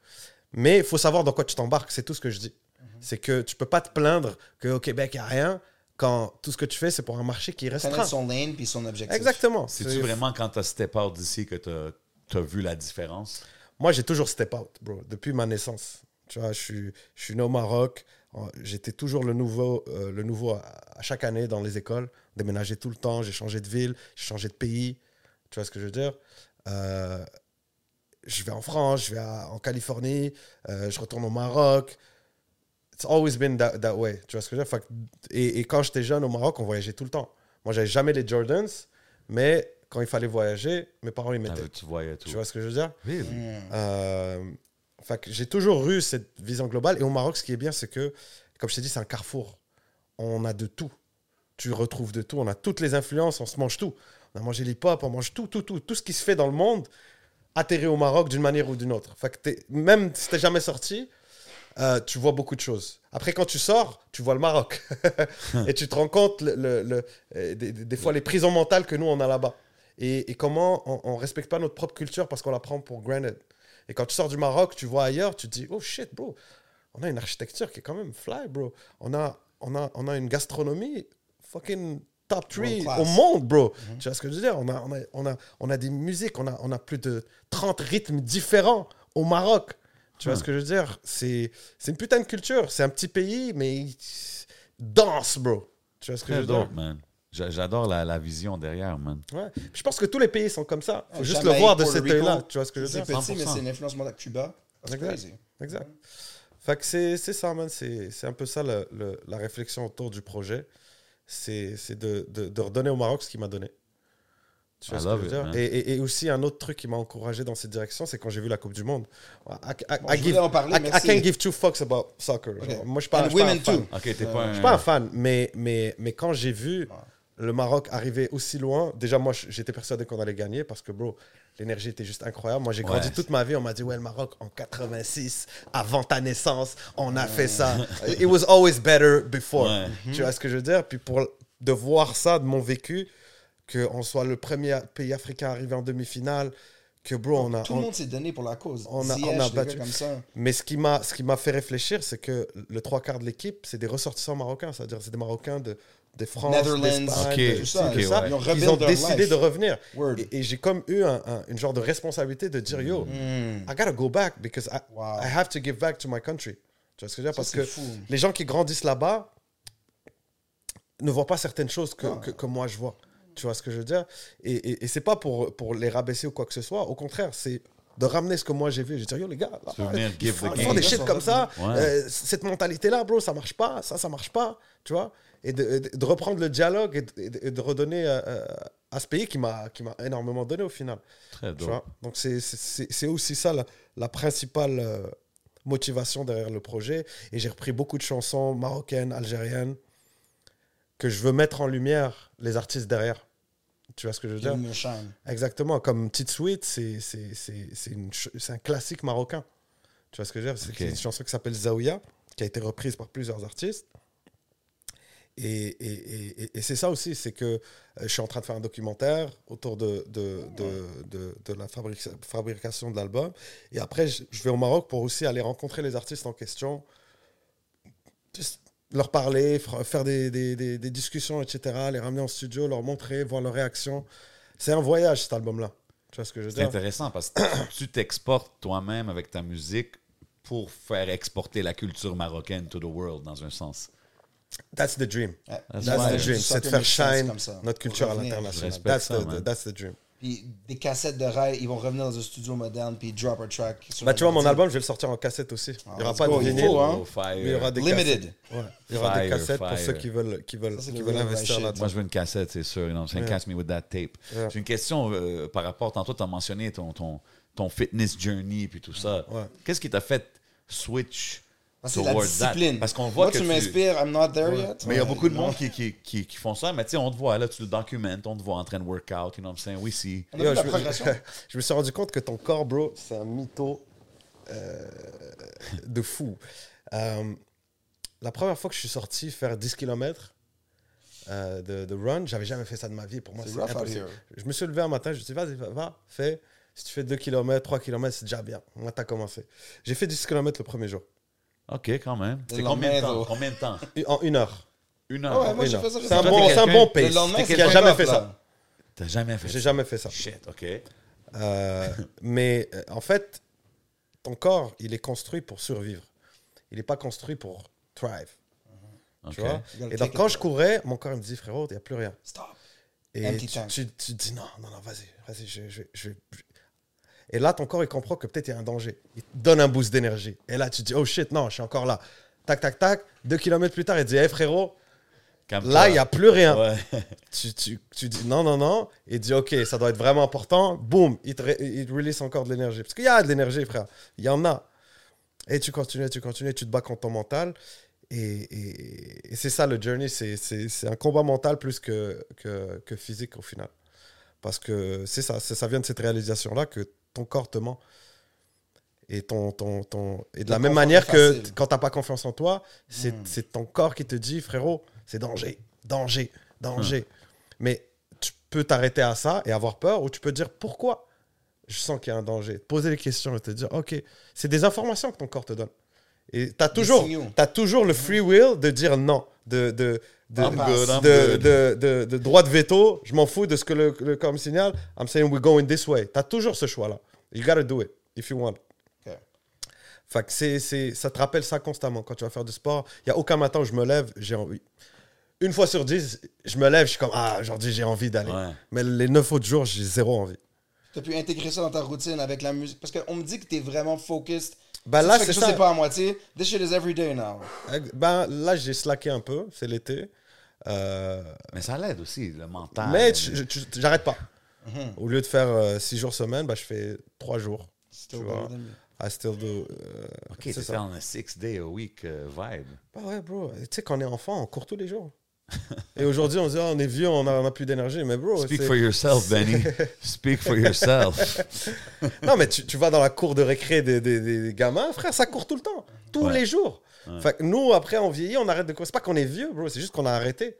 Mais il faut savoir dans quoi tu t'embarques, c'est tout ce que je dis. Mhm. C'est que tu peux pas te plaindre qu'au Québec, il n'y a rien quand tout ce que tu fais, c'est pour un marché qui restreint. Connaître son lane puis son objectif. Exactement. c'est-tu C'est- vraiment quand t'as step out d'ici que t'as as vu la différence? Moi, j'ai toujours step out, bro, depuis ma naissance. Tu vois, je suis, je suis né au Maroc. J'étais toujours le nouveau, euh, le nouveau à, à chaque année dans les écoles. Déménager tout le temps. J'ai changé de ville, j'ai changé de pays. Tu vois ce que je veux dire? Euh, Je vais en France, je vais à- en Californie, euh, je retourne au Maroc. It's always been that, that way. Tu vois ce que je veux dire? Et, et quand j'étais jeune au Maroc, on voyageait tout le temps. Moi, j'avais jamais les Jordans, mais quand il fallait voyager, mes parents ils Ah, mettaient. tu voyais tout. Tu vois ce que je veux dire? Really? Mm. euh, fait que j'ai toujours eu cette vision globale. Et au Maroc, ce qui est bien, c'est que, comme je t'ai dit, c'est un carrefour. On a de tout. Tu retrouves de tout. On a toutes les influences. On se mange tout. On a mangé l'hip-hop, on mange tout, tout, tout. Tout ce qui se fait dans le monde atterrit au Maroc d'une manière ou d'une autre. Fait que même si t'es jamais sorti, euh, tu vois beaucoup de choses. Après, quand tu sors, tu vois le Maroc. et tu te rends compte, le, le- le- euh, des, fois, les prisons mentales que nous, on a là-bas. Et, et comment on ne respecte pas notre propre culture parce qu'on la prend pour granted. Et quand tu sors du Maroc, tu vois ailleurs, tu te dis, oh shit, bro, on a une architecture qui est quand même fly, bro. On a, on a, on a une gastronomie fucking top 3 World class. au monde, bro. Tu vois ce que je veux dire? On a, on a, on a, on a des musiques, on a, on a plus de 30 rythmes différents au Maroc. Tu vois Hmm. ce que je veux dire? C'est c'est une putain de culture. C'est un petit pays, mais danse, bro. Tu vois ce que je veux dire? man. J'adore la, la vision derrière, man. Ouais. Je pense que tous les pays sont comme ça. faut Ouais, juste Jamaïque, le voir de cet œil-là. Tu vois ce que je veux C'est dire? petit, mais 100%. c'est une influence mondiale. Cuba. C'est Exact. crazy. Exact. Fait que c'est c'est ça, man. C'est c'est un peu ça le- le- la réflexion autour du projet. C'est c'est de, de, de redonner au Maroc ce qu'il m'a donné. Tu vois I ce que je veux it, dire? man. Et, et- et aussi, un autre truc qui m'a encouragé dans cette direction, c'est quand j'ai vu la Coupe du Monde. I, I- Bon, I je give- voulais en parler, I- I merci. can't give two fucks about soccer. Ok. Moi, je suis pas, And je suis pas un women fan. too. Ok, t'es pas Je suis pas un fan, mais, mais, mais quand j'ai vu le Maroc arriver aussi loin, déjà moi j'étais persuadé qu'on allait gagner parce que bro, l'énergie était juste incroyable. Moi j'ai grandi Ouais. toute ma vie, on m'a dit ouais le Maroc en 86, avant ta naissance, on a fait ça. It was always better before. Ouais. Tu vois ce que je veux dire? Puis pour de voir ça de mon vécu, qu'on soit le premier pays africain arrivé en demi-finale, que bro on a... Tout le on- monde s'est donné pour la cause. on a- Ziyech, on a les gars battu. comme ça. Mais ce qui m'a ce qui m'a fait réfléchir, c'est que le trois quarts de l'équipe, c'est des ressortissants marocains, c'est-à-dire c'est des Marocains de de France, Netherlands, d'Espagne, Ok, de tout ça. ouais. Ils ont Ils décidé life. de revenir. Word. Et, et j'ai comme eu un, un- une genre de responsabilité de dire yo, Hmm. I gotta go back because I, Wow. I have to give back to my country. Tu vois ce que je veux dire? Parce que fou. les gens qui grandissent là-bas ne voient pas certaines choses que, Ah. que, que moi je vois. Tu vois ce que je veux dire? Et, et, et c'est pas pour, pour les rabaisser ou quoi que ce soit. Au contraire, c'est de ramener ce que moi j'ai vu. J'ai dit, yo les gars, là, ils font, ils font des shit comme ça. Ouais. Euh, cette mentalité-là, bro, ça marche pas. Ça, ça marche pas. Tu vois? Et de, de- de reprendre le dialogue et de, et redonner euh, euh, à ce pays qui m'a qui m'a énormément donné au final. Très Tu vois? Donc c'est- aussi ça la, la principale euh, motivation derrière le projet. Et j'ai repris beaucoup de chansons marocaines, algériennes, que je veux mettre en lumière les artistes derrière. Tu vois ce que je veux dire? Exactement. Comme Petite Sweet, c'est un classique marocain. Tu vois ce que je veux dire? C'est une chanson qui s'appelle Zaouia, qui a été reprise par plusieurs artistes. Et, et, et- et- et c'est ça aussi, c'est que euh, je suis en train de faire un documentaire autour de, de, de, de, de la fabrica- fabrication de l'album. Et après, je, je vais au Maroc pour aussi aller rencontrer les artistes en question, Juste leur parler, faire des, des, des, des discussions, etc., les ramener en studio, leur montrer, voir leurs réactions. C'est un voyage, cet album-là. Tu vois ce que je veux C'est dire? intéressant parce que tu t'exportes toi-même avec ta musique pour faire exporter la culture marocaine to the world, dans un sens. That's the dream. That's the dream. C'est de faire shine notre culture à l'international. That's, that's the dream. Puis des cassettes de rail, ils vont revenir dans un studio moderne, puis drop a track. sur Bah, un tu vois, mon album, je vais le sortir en cassette aussi. Il n'y aura pas go, de il vinyle. faut, hein. Oh, fire. Mais il y aura des Limited. cassettes. Ouais. Il y aura des Fire, cassettes pour ceux qui veulent, qui veulent, Ça, c'est qui le veulent investir là-dedans. Moi, je veux une cassette, c'est sûr. You know, c'est Yeah. Catch me with that tape. Yeah. J'ai une question euh, par rapport, tantôt, tu as mentionné ton, ton, ton fitness journey puis tout ça. Ouais. Qu'est-ce qui t'a fait switch c'est la towards that? discipline. Parce qu'on voit Moi, que tu tu- m'inspires, I'm not there yet. Mais il y a beaucoup de non. monde qui, qui, qui, qui font ça. Mais tu sais, on te voit, là, tu le documentes, on te voit en train de workout, you know what I'm saying? Oui, si. On a Yo, vu la je, me, progression. je me suis rendu compte que ton corps, bro, c'est un mytho euh, de fou. Euh, la première fois que je suis sorti faire 10 km de, de run, j'avais jamais fait ça de ma vie. Pour moi, C'est c'est rough out impossible. here. Je me suis levé un matin, je me suis dit, vas-y, va, va, fais. Si tu fais 2 km, 3 km, c'est déjà bien. Moi, t'as commencé. J'ai fait 10 km le premier jour. OK, quand même. C'est Le combien. Combien de temps? En une heure. Une Ah heure. ouais, moi, Une j'ai heure. fait ça C'est un bon, c'est un bon Le pace. lendemain, Qui a jamais fait ça. T'as jamais fait J'ai ça? jamais fait ça. Shit, OK. Euh, mais euh, en fait, ton corps, il est construit pour survivre. Il n'est pas construit pour thrive. Tu vois? Et donc, quand it, je courais, mon corps il me dit, frérot, il n'y a plus rien. Stop. Et tu, tu, dis, non, non, non, vas-y, vas-y, je, je, je- je- Et là, ton corps, il comprend que peut-être il y a un danger. Il te donne un boost d'énergie. Et là, tu te dis, oh shit, non, je suis encore là. Tac, tac, tac. Deux kilomètres plus tard, il dit, hé frérot, Calme-toi. là, il n'y a plus rien. Ouais. tu, tu, tu dis non, non, non, et dis ok, ça doit être vraiment important, boum, il te, il te release encore de l'énergie. Parce qu'il y a de l'énergie, frère, il y en a. Et tu continues, tu continues, tu te bats contre ton mental. Et, et- et c'est ça le journey, c'est- un combat mental plus que, que, que physique au final. Parce que c'est ça, ça vient de cette réalisation-là que ton corps te ment. Et, ton, ton, ton, et de la même manière que quand tu n'as pas confiance en toi, c'est Hmm. c'est ton corps qui te dit, frérot, c'est danger, danger, danger. Mais tu peux t'arrêter à ça et avoir peur, ou tu peux dire pourquoi? Je sens qu'il y a un danger. Poser les questions et te dire, ok, c'est des informations que ton corps te donne. Et tu as toujours, t'as toujours le free will de dire non, de, de, de, de, de- droit de veto. Je m'en fous de ce que le, le me signale. I'm saying we're going this way. Tu as toujours ce choix-là. You gotta do it if you want. Fait que ça te rappelle ça constamment quand tu vas faire du sport. Il n'y a aucun matin où je me lève, j'ai envie. Une fois sur dix, je me lève, je suis comme Ah, aujourd'hui j'ai envie d'aller. Ouais. Mais les neuf autres jours, j'ai zéro envie. Tu as pu intégrer ça dans ta routine avec la musique? Parce qu'on me dit que tu es vraiment focused. Ben là, c'est ça. c'est pas à moitié. This shit is every day now. Ben, là, j'ai slacké un peu, c'est l'été. Euh, Mais ça l'aide aussi, le mental. mais j'arrête pas. Mhm. Au lieu de faire 6 jours semaine, bah, je fais 3 jours. Still Tu vois. than me. I still do. euh, OK, c'est ça. a six day a week euh, vibe. Bah ouais, bro. Tu sais, quand on est enfant, on court tous les jours. Et aujourd'hui, on se dit, Ah, on est vieux, on a, on a plus d'énergie. Mais bro, Speak for yourself, Benny. Speak for yourself. non, mais tu, tu vas dans la cour de récré des, des- des- des gamins, frère, ça court tout le temps. Tous Ouais. les jours. Ouais. Fait que nous, après, on vieillit, on arrête de courir. C'est pas qu'on est vieux, bro. C'est juste qu'on a arrêté.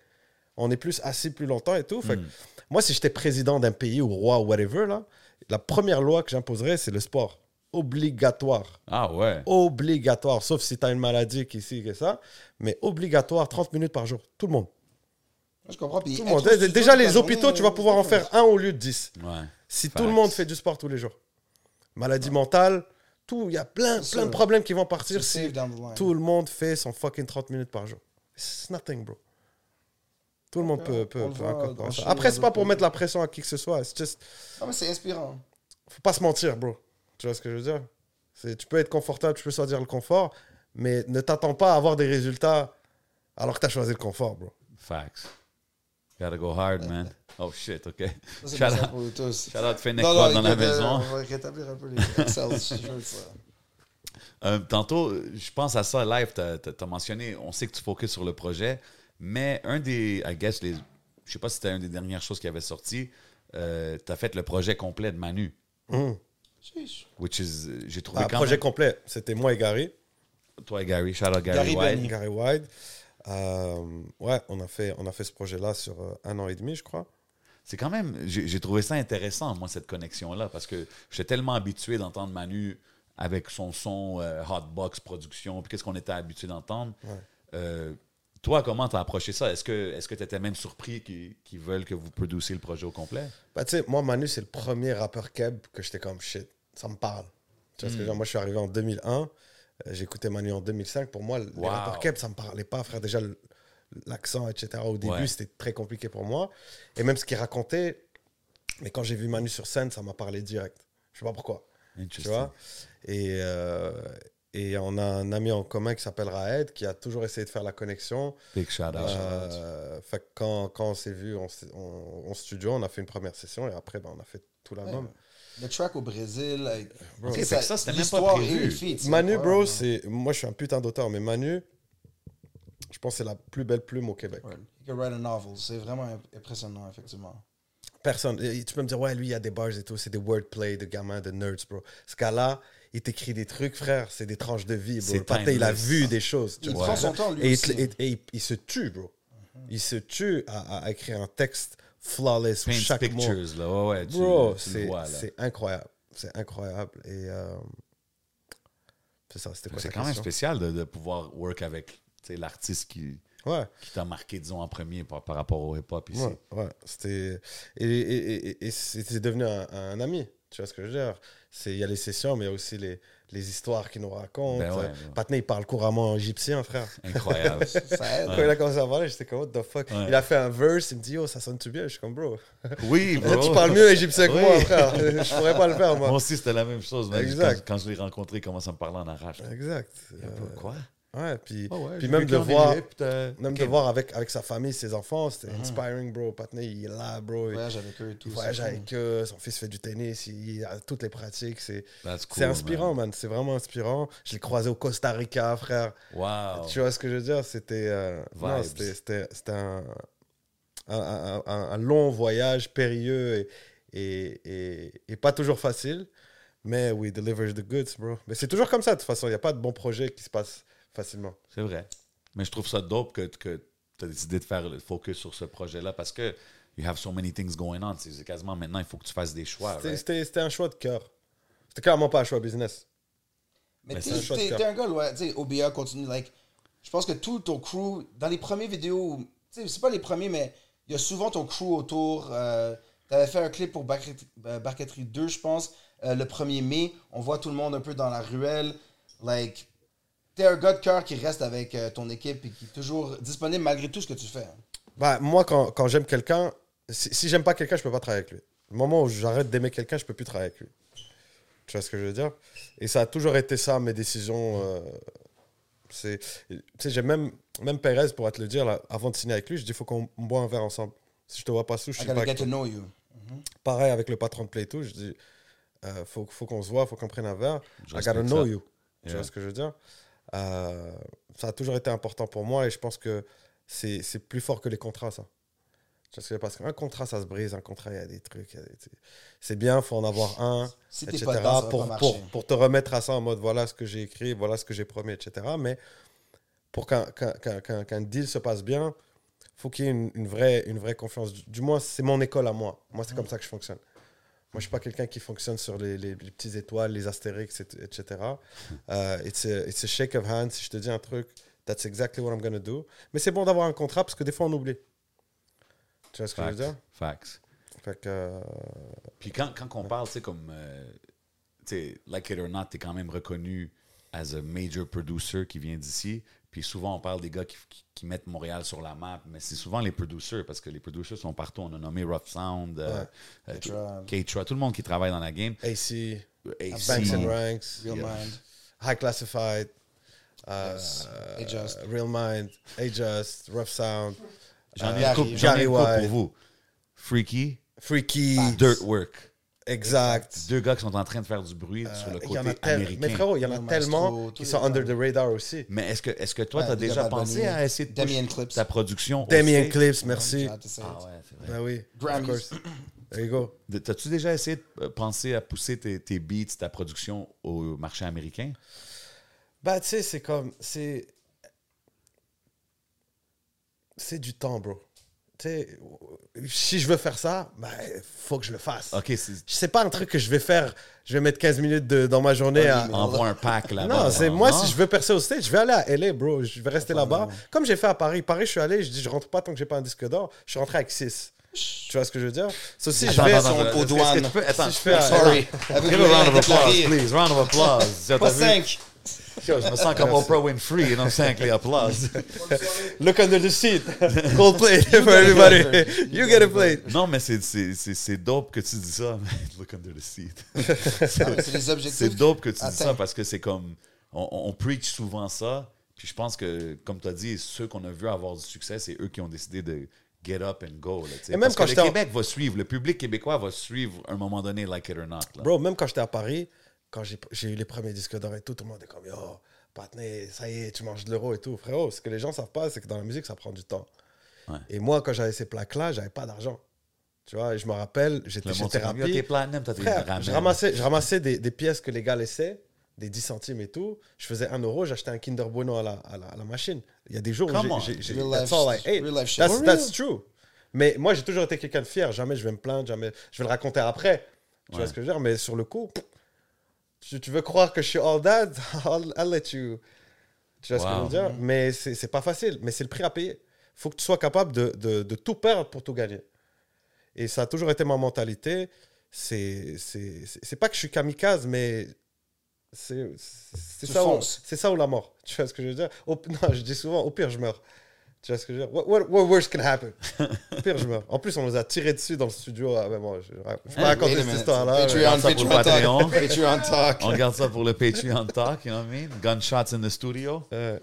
On est plus assis plus longtemps et tout. Fait que Mm. moi, si j'étais président d'un pays ou roi ou whatever, là, la première loi que j'imposerais, c'est le sport. Obligatoire. Ah ouais. Obligatoire. Sauf si tu as une maladie qui ici, que ça. Mais obligatoire, 30 minutes par jour. Tout le monde. Je comprends. Puis Tout le monde. Déjà, les hôpitaux, tu vas pouvoir en faire un au lieu de 10. Ouais. Si tout le monde fait du sport tous les jours. Maladie mentale, tout, il y a plein, plein de problèmes qui vont partir si tout le monde fait son fucking 30 minutes par jour. It's nothing, bro. Tout le monde peut, peut, Après, c'est pas pour mettre la pression à qui que ce soit. C'est juste, Non, mais c'est inspirant. faut pas se mentir, bro. Tu vois ce que je veux dire? C'est, tu peux être confortable, tu peux choisir le confort, mais ne t'attends pas à avoir des résultats alors que tu as choisi le confort, bro. Facts. Gotta go hard, man. Oh shit, OK. Ça, Shout out. pour tous. Shout out Fennec Non, dans la euh, maison. On va rétablir un peu les ça. Euh, tantôt, je pense à ça live, tu as, mentionné, on sait que tu focuses sur le projet, mais un des, I guess, les, je sais pas si c'était une des dernières choses qui avait sorti, tu as fait le projet complet de Manu. Chiche. which is, euh, j'ai trouvé Ah, quand projet même, complet, c'était moi et Gary. toi et Gary, shout out Gary, Gary White. Benny. Gary White. Euh, ouais, on a fait, on a fait ce projet-là sur euh, un an et demi, je crois. C'est quand même, j'ai trouvé ça intéressant, moi, cette connexion-là, parce que j'étais tellement habitué d'entendre Manu avec son son euh, Hotbox production, puis qu'est-ce qu'on était habitué d'entendre. Ouais. Euh, toi, comment t'as approché ça? Est-ce que tu étais même surpris qu'ils veulent que vous produisiez le projet au complet? Bah, tu sais, moi, Manu, c'est le premier rappeur keb que j'étais comme shit. Ça me parle. Tu vois ce que je veux dire? Moi, je suis arrivé en 2001. Euh, J'écoutais Manu en 2005. Pour moi, les Wow. rappeurs keb, ça me parlait pas, frère. Déjà, l'accent, etc. Au début, Ouais. c'était très compliqué pour moi. Et même ce qu'il racontait, mais quand j'ai vu Manu sur scène, ça m'a parlé direct. Je sais pas pourquoi. Tu vois? Et, euh, et on a un ami en commun qui s'appelle Raed qui a toujours essayé de faire la connexion. Big shout out. Euh, fait quand, quand on s'est vu en, en- en studio, on a fait une première session et après, ben, on a fait tout l'album. Le track au Brésil. Bro. Fait que ça, c'était même pas prévu. Manu, bro, c'est. Moi, je suis un putain d'auteur, mais Manu, je pense que c'est la plus belle plume au Québec. Ouais. You can write a novel. C'est vraiment imp- impressionnant, effectivement. Personne. et Tu peux me dire, ouais, lui, il y a des bars et tout, c'est des wordplay de gamins, de nerds, bro. Ce gars-là, il t'écrit des trucs, frère, c'est des tranches de vie, bro. C'est Le patin, il a vu des choses. tu Il vois. prend son temps, lui Et, il aussi. te- et- et il, il se tue, bro. Il se tue à, à écrire un texte flawless Paint chaque mot. pictures, là. Ouais, ouais, tu, Bro, c'est c'est incroyable. C'est incroyable. Et euh, c'est ça, c'était quoi C'est quand même question? spécial de, de pouvoir work avec l'artiste qui, Ouais, qui t'a marqué, disons, en premier par, par rapport au hip-hop ici. ouais, ouais. C'était... Et, et, et, et- c'est devenu un, un ami. Tu vois ce que je veux dire? C'est- Il y a les sessions, mais il y a aussi les, les histoires qu'il nous raconte. Ben ouais, ouais. Patney, il parle couramment en égyptien, frère. Incroyable. Ça. Quand il a commencé à parler, j'étais comme, what the fuck? Ouais. Il a fait un verse, il me dit, oh, ça sonne-tu bien? Je suis comme, bro, oui, bro. tu parles mieux égyptien que Oui. moi, frère. Je pourrais pas le faire, Moi moi. aussi, c'était la même chose. Exact. Quand, quand je l'ai rencontré, il commence à me parler en arrache. Exact. Euh, Quoi? Ouais, puis, Ah ouais, puis j'ai même de voir... Égypte, euh, Même de voir avec, avec sa famille, ses enfants, c'était Mhm. inspiring, bro. Patney, il est là, bro. Il, Voyage avec eux et tout. il voyage avec eux, son fils fait du tennis, il a toutes les pratiques. C'est That's cool, c'est inspirant, man. man. C'est vraiment inspirant. Je l'ai croisé au Costa Rica, frère. Wow. Tu vois ce que je veux dire? C'était euh, non, Vibes. c'était- c'était- c'était un, un, un- un- un long voyage périlleux et, et, et, et pas toujours facile. Mais we deliver the goods, bro. Mais c'est toujours comme ça, de toute façon. Il n'y a pas de bon projet qui se passe facilement. C'est vrai. Mais je trouve ça dope que, que tu as décidé de faire le focus sur ce projet-là parce que you have so many things going on. C'est quasiment maintenant, il faut que tu fasses des choix. C'était- right? Un choix de cœur. C'était clairement pas un choix business. Mais Mais t'es c'est un choix de t'es- cœur. t'es un gars, ouais, tu sais, OBA continue, like, je pense que tout ton crew, dans les premières vidéos, tu sais, c'est pas les premiers, mais il y a souvent ton crew autour. Euh, T'avais fait un clip pour Barquet- euh, Barquetterie 2, je pense, euh, le 1er mai. On voit tout le monde un peu dans la ruelle. Like, t'es un gars de cœur qui reste avec euh, ton équipe et qui est toujours disponible malgré tout ce que tu fais. Bah, moi, quand, quand j'aime quelqu'un, si, si j'aime pas quelqu'un, je peux pas travailler avec lui. Le moment où j'arrête d'aimer quelqu'un, je peux plus travailler avec lui. Tu vois ce que je veux dire? Et ça a toujours été ça, mes décisions. euh, c'est, tu sais, j'ai même, même Perez, pour te le dire, là, avant de signer avec lui, je dis il faut qu'on boit un verre ensemble. Si je te vois pas sous, je I suis pas gotta avec get to toi. know you. Pareil avec le patron de Play tout, je dis, euh, faut, faut qu'on se voit, faut qu'on prenne un verre. I gotta know ça. you. Tu Yeah. vois ce que je veux dire? Euh, Ça a toujours été important pour moi et je pense que c'est plus fort que les contrats, ça. Parce qu'un contrat, ça se brise. Un contrat, il y a des trucs. il C'est bien, faut en avoir un, Si etc. pas dedans, pour, pour, pour te remettre à ça en mode voilà ce que j'ai écrit, voilà ce que j'ai promis, etc. Mais pour qu'un qu'un- qu'un- qu'un deal se passe bien, faut qu'il y ait une, une vraie, une vraie confiance. Du, du moins, c'est mon école à moi. Moi, c'est comme ça que je fonctionne. Moi, je suis pas quelqu'un qui fonctionne sur les, les, les petites étoiles, les astérix, et- etc. Euh, it's, a, it's a shake of hands. Si je te dis un truc, that's exactly what I'm going to do. Mais c'est bon d'avoir un contrat parce que des fois, on oublie. Tu vois ce que je veux dire? Facts. Fait que, euh, Puis quand, quand on parle, tu sais, comme, euh, tu sais, like it or not, t'es quand même reconnu as a major producer qui vient d'ici. Puis souvent, on parle des gars qui, qui- qui mettent Montréal sur la map, mais c'est souvent les producers, parce que les producers sont partout. On a nommé Rough Sound, euh, euh, K-Tra. Tout le monde qui travaille dans la game. AC, AC, Banks and Ranks, Real Yeah. Mind. High Classified, uh, Yes. Adjust. Real Mind, Adjust, Rough Sound, J'en ai Gary- une j'en ai pour vous. Freaky, Freaky, Dirt Work. Exact. Deux gars qui sont en train de faire du bruit sur le côté américain. Mais frérot, il y en a tellement qui sont under the radar aussi. Mais est-ce que, est-ce que toi, Ouais, tu as déjà pensé Bunny, à essayer de Damien Clips. ta production Damien? Clips, merci. Ah ouais, c'est vrai. Ben oui, of Grammys. course. There you go. T'as-tu déjà essayé de euh, penser à pousser tes, tes beats, ta production au marché américain? Bah, tu sais, c'est comme. C'est. C'est du temps, bro. Tu sais, si je veux faire ça, bah, faut que je le fasse. OK, c'est- pas un truc que je vais faire. Je vais mettre 15 minutes de- dans ma journée à. envoie un pack là-bas. Non, c'est moi, si je veux percer au stage, je vais aller à LA, bro. Je vais rester là-bas. Comme j'ai fait à Paris. Paris, je suis allé, je dis, je rentre pas tant que j'ai pas un disque d'or. Je suis rentré avec 6. Tu vois ce que je veux dire? So, si je Attends, vais. attends, attends, aux douanes. Attends, Si je fais Sorry. Avec Give a round of applause, please. Round of applause. Pas vu? 5. Yo, Je me sens comme Oprah Winfrey, you know, 5 les applauses. Look under the seat. Cold plate for everybody. you get a plate. Non, mais c'est- dope que tu dis ça. Look under the seat. C'est les objectifs. C'est dope que tu dis ça parce que c'est comme. On, on preach souvent ça. Puis je pense que, comme tu as dit, ceux qu'on a vu avoir du succès, c'est eux qui ont décidé de get up and go. Là. Et même parce quand que le Québec va suivre, le public québécois va suivre à un moment donné, like it or not. là. Bro, même quand j'étais à Paris, quand j'ai eu les premiers disques d'or et tout, tout le monde est comme Yo, Patney, ça y est, tu manges de l'euro et tout. Frérot, ce que les gens savent pas, c'est que dans la musique, ça prend du temps. Ouais. Et moi, quand j'avais ces plaques-là, j'avais pas d'argent. Tu vois, je me rappelle, j'étais chez Thérapie. platinum, Frère, je ramassais, je ramassais des, des pièces que les gars laissaient, des 10 centimes et tout. Je faisais 1 euro, j'achetais un Kinder Bueno à la, à la, à la machine. Il y a des jours Come où on. j'ai- That's life- all I ate. That's, that's true. Mais moi, j'ai toujours été quelqu'un de fier. Jamais je vais me plaindre, jamais. Je vais le raconter après. Tu vois Ouais. ce que je veux dire? Mais sur le coup, tu, tu veux croire que je suis all that? I'll, I'll let you. Tu vois ce que je veux dire? Mais c'est pas facile. Mais c'est le prix à payer. faut que tu sois capable de, de, de tout perdre pour tout gagner. Et ça a toujours été ma mentalité. C'est pas que je suis kamikaze, mais c'est ça, ça ou la mort. Tu vois ce que je veux dire? Au- non, je dis souvent, au pire, je meurs. Tu vois ce que je veux dire? What, what, what worse can happen? Pire, je meurs. En plus, on nous a tiré dessus dans le studio. Ah, mais bon, je, peux Hein? raconter cette histoire-là. Patreon, Patreon Patreon. talk. Patreon talk. On regarde ça pour le Patreon Talk, you know what I mean? Gunshots in the studio. Euh,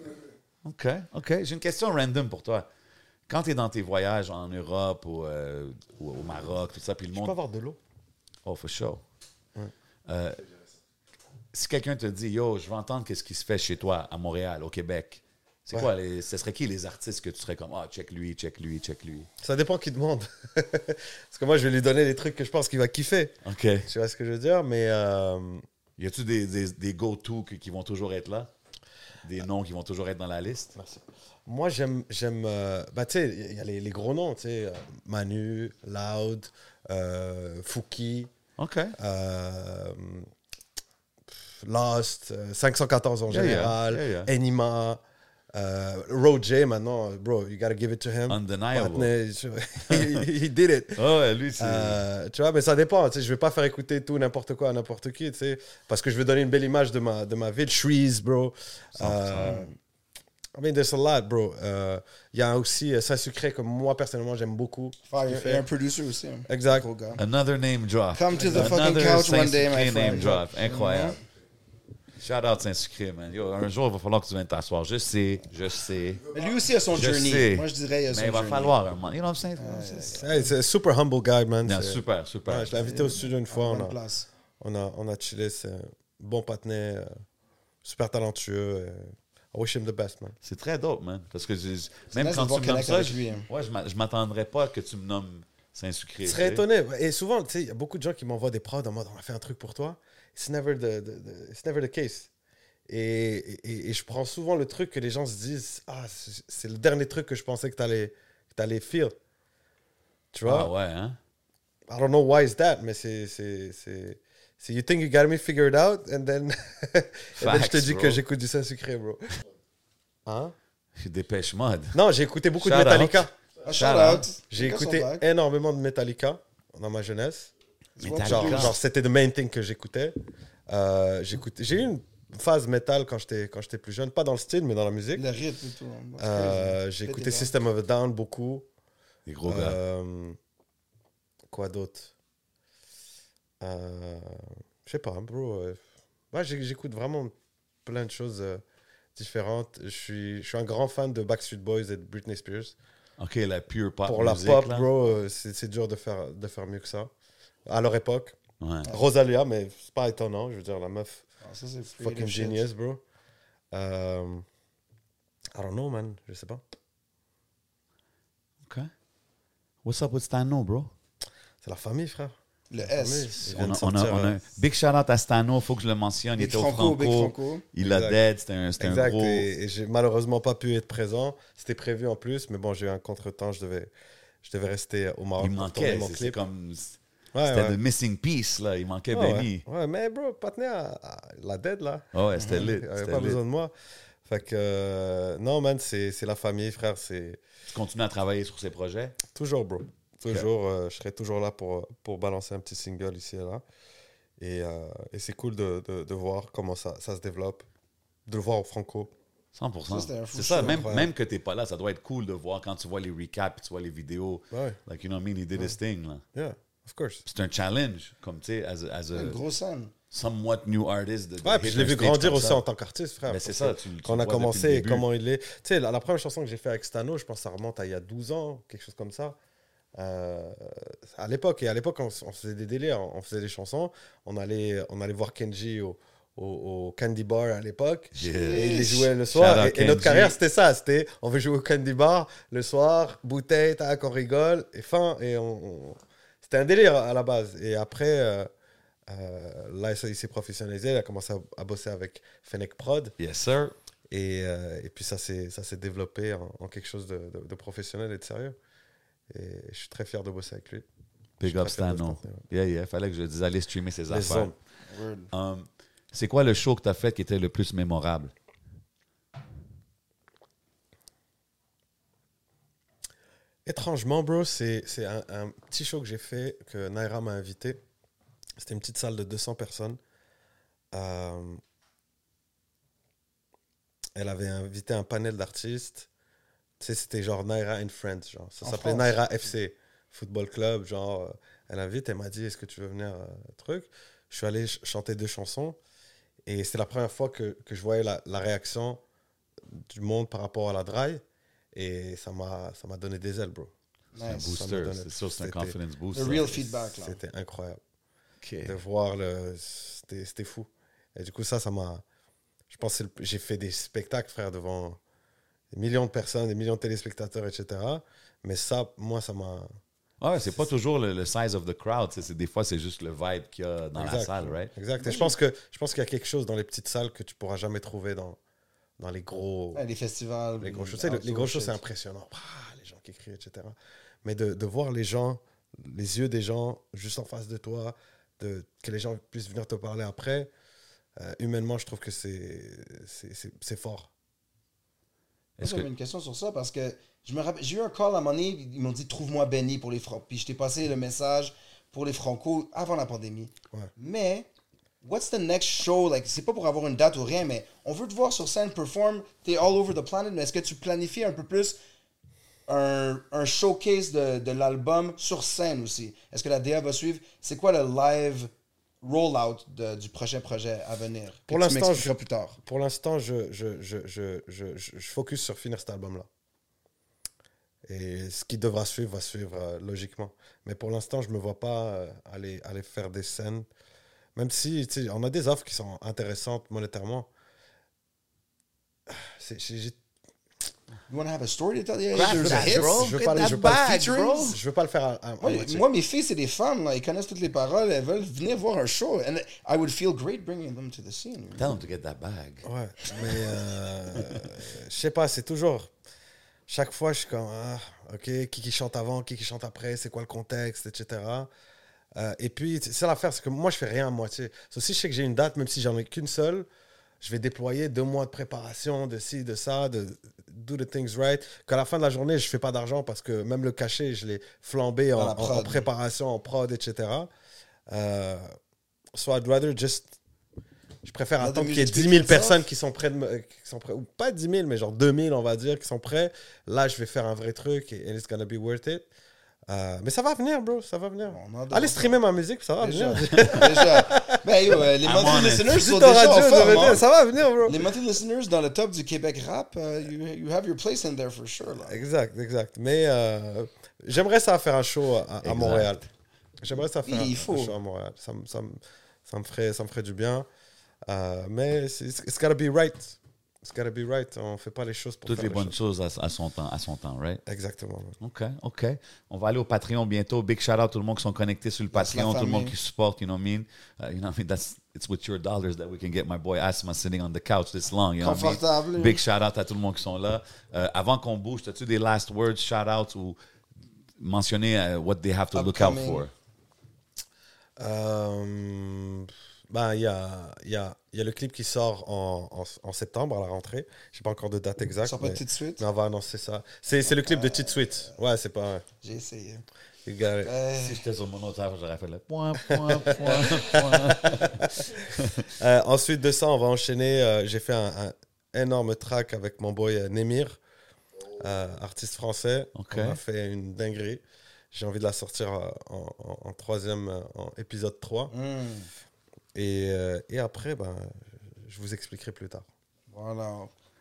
OK, OK. J'ai une question random pour toi. Quand tu es dans tes voyages en Europe ou, euh, ou au Maroc, tout ça, puis le je peux monde... avoir de l'eau. Oh, for sure. Euh, si quelqu'un te dit, yo, je veux entendre qu'est-ce qui se fait chez toi, à Montréal, au Québec, c'est Ouais. quoi, les, ce serait qui les artistes que tu serais comme, ah, check lui, check lui, check lui? Ça dépend qui demande. Parce que moi, je vais lui donner des trucs que je pense qu'il va kiffer. OK. Tu vois ce que je veux dire? Mais euh, Y a-tu des, des, des go-to qui, vont toujours être là? Des noms qui vont toujours être dans la liste? moi, j'aime. j'aime euh, bah, tu sais, il y a les, les gros noms, tu sais. euh, Manu, Loud, Fouki, OK. Lost, euh, 514 en yeah. général, Yeah, yeah. Enima. Euh, Roger maintenant, bro, you gotta give it to him. Undeniable. He, he did it. Oh, ouais, lui, c'est... Euh, tu vois, mais ça dépend. Tu sais, je vais pas faire écouter tout n'importe quoi à n'importe qui, tu sais, parce que je veux donner une belle image de ma, de ma ville. Shreeze, bro. Euh, I mean, there's a lot, bro. Euh, Il y a aussi euh, Saint-Sucré que moi, personnellement, j'aime beaucoup. Il y a un producer aussi. hein. Exact. Another name drop. Come to the fucking Another couch one day, my friend. name drop. Incroyable. Shout out Saint-Sucré, man. Yo, un jour, il va falloir que tu viennes t'asseoir. Je sais, je sais. Mais lui aussi a son Je journey. sais. Moi, je dirais, il a son Mais il va journey. falloir un moment. You know what I'm saying? C'est- un super humble guy, man. Non, C'est- super, super. Ouais, je l'ai invité au studio une fois. On a, place. on a, on a chillé. C'est un bon patinet, euh, super talentueux. euh, I wish him the best, man. C'est très dope, man. Parce que je- même nice quand tu me nommes ça, je, lui, hein. ouais, je m'a- je m'attendrais pas que tu me nommes Saint-Sucré. Tu serais étonné. Et souvent, tu sais, il y a beaucoup de gens qui m'envoient des prods en mode on a fait un truc pour toi. It's never the, the- the- it's never the case. Et, et, et je prends souvent le truc que les gens se disent Ah, c'est le dernier truc que je pensais que tu allais, que t'allais feel. Tu vois? Ah ouais, hein? I don't know why is that, mais c'est. c'est you think you got me figured out, and then, and then je te dis bro. que j'écoute du Saint-Sucré, bro. Hein? Dépêche mode. Non, j'ai écouté beaucoup de Shout out. Metallica. Ah, Shout out. J'ai écouté énormément de Metallica dans ma jeunesse. Genre, genre, c'était the main thing que j'écoutais. Euh, j'écoutais- j'ai eu une phase métal quand j'étais quand j'étais plus jeune, pas dans le style, mais dans la musique. Le rythme et tout. hein. Euh, j'ai écouté System of a Down beaucoup. Les gros gars. Euh, quoi d'autre? Euh, Je sais pas, bro. ouais, j'écoute vraiment plein de choses différentes. Je suis, je suis un grand fan de Backstreet Boys et de Britney Spears. OK, la pure pop Pour la pop, là. bro, c'est c'est dur de faire, de faire mieux que ça. À leur époque. Ouais. Rosalia, mais c'est pas étonnant. Je veux dire, la meuf, Ah, ça, c'est fucking shit. genius, bro. Euh, I don't know, man. Je sais pas. OK. What's up with Stano, bro? C'est la famille, frère. Le. S. On a, on a- on a- euh, Big shout out à Stano, faut que je le mentionne. Il Big était au Franco, Franco. Big Franco. Il a Exact. dead, c'était un, c'était un Exact, gros. et, et j'ai malheureusement pas pu être présent. C'était prévu en plus, mais bon, j'ai eu un contretemps. Je devais, je devais rester au Maroc Il pour tourner manquait, mon c'est- c'est clip. comme. Ouais, C'était ouais. le missing piece, là. Il manquait Ouais, Benny. ouais. Ouais, mais bro, Patney a, a- la dead là. Ah ouais, c'était Il lit. avait c'était pas lit. besoin de moi. Fait que, euh, non, man, c'est c'est la famille, frère. C'est Tu continues à travailler sur ces projets? toujours, bro. Toujours, euh, je serai toujours là pour, pour balancer un petit single ici et là. Et, euh, et c'est cool de, de, de voir comment ça, ça se développe. De le voir au Franco. 100%. Ça, c'était un fou C'est ça, même, incroyable. même que t'es pas là, ça doit être cool de voir quand tu vois les recaps, tu vois les vidéos. Ouais, Like, you know what I mean? He did his thing, là. yeah, of course. C'est un challenge, comme tu sais, as a, as a Une grosse scène. somewhat new artist. De, de Ouais, puis je l'ai vu grandir aussi ça. en tant qu'artiste, frère. Ben, c'est ça, tu- tu Quand on a commencé, comment il est. Tu sais, la, la première chanson que j'ai fait avec Stano, je pense que ça remonte à il y a 12 ans, quelque chose comme ça. Euh, à l'époque, et à l'époque, on, on faisait des délires, on faisait des chansons. On allait, on allait voir Kenji au, au, au Candy Bar à l'époque. Yeah. Et il les jouait le soir. Et, et notre carrière, c'était ça. C'était, on veut jouer au Candy Bar le soir, bouteille, tac, on rigole, et fin. Et on, on- C'était un délire à la base. Et après, euh, euh, là, il s'est professionnalisé. Il a commencé à, à bosser avec Fennec Prod. Yes, sir. Et, euh, et puis ça s'est ça s'est développé en, en quelque chose de, de- de professionnel et de sérieux. Et je suis très fier de bosser avec lui. Big up Stano. contenu, Yeah, yeah. Fallait que je dise aller streamer ses affaires. Um, c'est quoi le show que tu as fait qui était le plus mémorable? Étrangement, bro, c'est un, un petit show que j'ai fait, que Naira m'a invité. C'était une petite salle de 200 personnes. Euh, elle avait invité un panel d'artistes. Tu sais, c'était genre Naira and Friends. Genre. Ça s'appelait. Naira FC, Football Club. Genre, euh, elle invite, elle m'a dit Est-ce que tu veux venir euh, truc? Je suis allé ch- chanter deux chansons. Et c'est la première fois que, que je voyais la, la réaction du monde par rapport à la dry. Et ça m'a ça m'a donné des ailes, bro. C'est un Nice. Me booster. C'est sûr, c'est un confidence boost. The ça. real feedback, là. C'était incroyable de voir le. C'était c'était fou. Et du coup, ça, ça m'a. Je pense que le- j'ai fait des spectacles, frère, devant des millions de personnes, des millions de téléspectateurs, etc. Mais ça, moi, ça m'a. Ouais, c'est pas toujours le, le size of the crowd. c'est- des fois, c'est juste le vibe qu'il y a dans la Exact. salle, right? Exact. Et je pense que je pense qu'il y a quelque chose dans les petites salles que tu pourras jamais trouver dans, dans les gros. Les festivals. Les gros shows, tu sais, le- les gros shows, c'est impressionnant. Ah, les gens qui crient, etc. Mais de, de voir les gens, les yeux des gens juste en face de toi, de, que les gens puissent venir te parler après, euh, humainement, je trouve que c'est fort. Est-ce J'avais que une question sur ça parce que je me rappelle, j'ai eu un call à un moment donné, ils m'ont dit trouve-moi Benny pour les Franco. Puis je t'ai passé le message pour les Franco avant la pandémie. Ouais. Mais, what's the next show? Like, c'est pas pour avoir une date ou rien, mais on veut te voir sur scène perform. T'es all over the planet, mais est-ce que tu planifies un peu plus un, un showcase de, de l'album sur scène aussi? Est-ce que la DA va suivre? C'est quoi le live rollout de- du prochain projet à venir Pour l'instant, je- plus tard? Pour l'instant, je, je, je, je, je, je- je focus sur finir cet album-là. Et ce qui devra suivre va suivre euh, logiquement. Mais pour l'instant, je ne me vois pas euh, aller, aller faire des scènes. Même si on a des offres qui sont intéressantes monétairement. C'est- You wanna have a story to tell? Yeah, Rap a that, hit. bro. je veux pas, je veux pas, bag, featuring. bro. je veux pas le faire à, à- Moi, moi, mes filles, c'est des femmes, là. Ils connaissent toutes les paroles. Elles veulent venir voir un show. And I would feel great bringing them to the scene. Tell him to get that bag. Ouais, mais euh, je sais pas, c'est toujours. Chaque fois, je suis comme, ah, ok, qui qui chante avant, qui qui chante après, c'est quoi le contexte, etc. Euh, et puis, c'est ça l'affaire, c'est que moi, je fais rien à moitié. So, si je sais que j'ai une date, même si j'en ai qu'une seule, je vais déployer deux mois de préparation, de ci, de ça, de do the things right. Qu'à la fin de la journée, je fais pas d'argent parce que même le cachet, je l'ai flambé en, Dans la en- prod. en préparation, en prod, etc. Euh, so I'd rather just. Je préfère attendre qu'il y ait music 10 speak 000 for itself. personnes qui sont me- qui sont prêts, ou pas 10 000, mais genre 2 000, on va dire, qui sont prêts. Là, je vais faire un vrai truc et and it's gonna be worth it. Euh, mais ça va venir, bro, ça va venir. Allez streamer ma musique, ça va Déjà. venir. déjà. Ben, yo, euh, les I'm monthly listeners sont déjà en forme, ça va hein. venir, ça va venir, bro. Les monthly listeners dans le top du Québec rap, euh, you, you have your place in there for sure. Là. Exact, exact. Mais euh, j'aimerais ça faire un show à, à. Montréal. J'aimerais ça faire un, faut. un show à Montréal. Ça, me- ça, me- ça, me ferait, ça me ferait du bien. Euh, mais c'est- it's gotta be right. It's gotta be right. On fait pas les choses pour Toutes faire les les bonnes choses. choses à, à son temps, à son temps, right? Exactement. OK, OK. On va aller au Patreon bientôt. Big shout out à tout le monde qui sont connectés sur le Patreon, tout le monde qui supporte, you know what I mean? Uh, you know what I mean? That's, it's with your dollars that we can get my boy Asma sitting on the couch this long, you know what I mean? Confortable. Big shout out à tout le monde qui sont là. Euh, avant qu'on bouge, as-tu des last words, shout out ou mentionner euh, what they have to look out Upcoming. for? Euh, ben, il y a, il y, a, il y a le clip qui sort en, en, en septembre à la rentrée. Je sais pas encore de date Ça exacte. sort pas mais, tout de suite? mais on va annoncer ça. C'est c'est le clip de Cheat Sweet. Ouais, c'est pas. J'ai essayé. Euh, Si j'étais sur mon j'aurais fait le point, point, point, point. Euh, ensuite de ça, on va enchaîner. euh, J'ai fait un, un énorme track avec mon boy euh, Nemir, euh, artiste français. On a fait une dinguerie. J'ai envie de la sortir euh, en, en- en troisième, euh, en épisode 3. hmm, Et, euh, et après, ben, je vous expliquerai plus tard. voilà.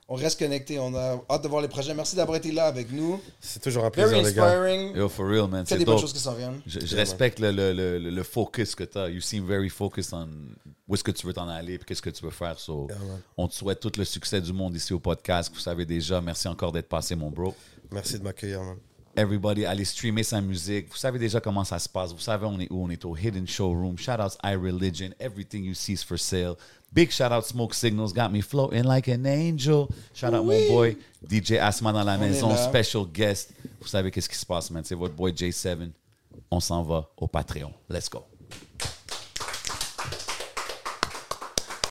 On reste connecté. On a hâte de voir les projets. Merci d'avoir été là avec nous. C'est toujours un Very plaisir, les gars. inspiring. Yo, for real, man. C'est des bonnes choses qui s'en viennent. Je, je respecte le, le, le, focus que tu as. You seem very focused on où est-ce que tu veux t'en aller et qu'est-ce que tu veux faire. So, Yeah, man. on te souhaite tout le succès du monde ici au podcast. Vous savez déjà. Merci encore d'être passé, mon bro. Merci de m'accueillir, man. Everybody, allez streamer sa musique. Vous savez déjà comment ça se passe. Vous savez on est où. On est au Hidden Showroom. Shout out iReligion. Everything you see is for sale. Big shout out Smoke Signals. Got me floating like an angel. Shout out mon boy DJ Asma dans la est maison. Special guest. Vous savez qu'est-ce qui se passe, man. C'est votre boy J7. On s'en va au Patreon. Let's go.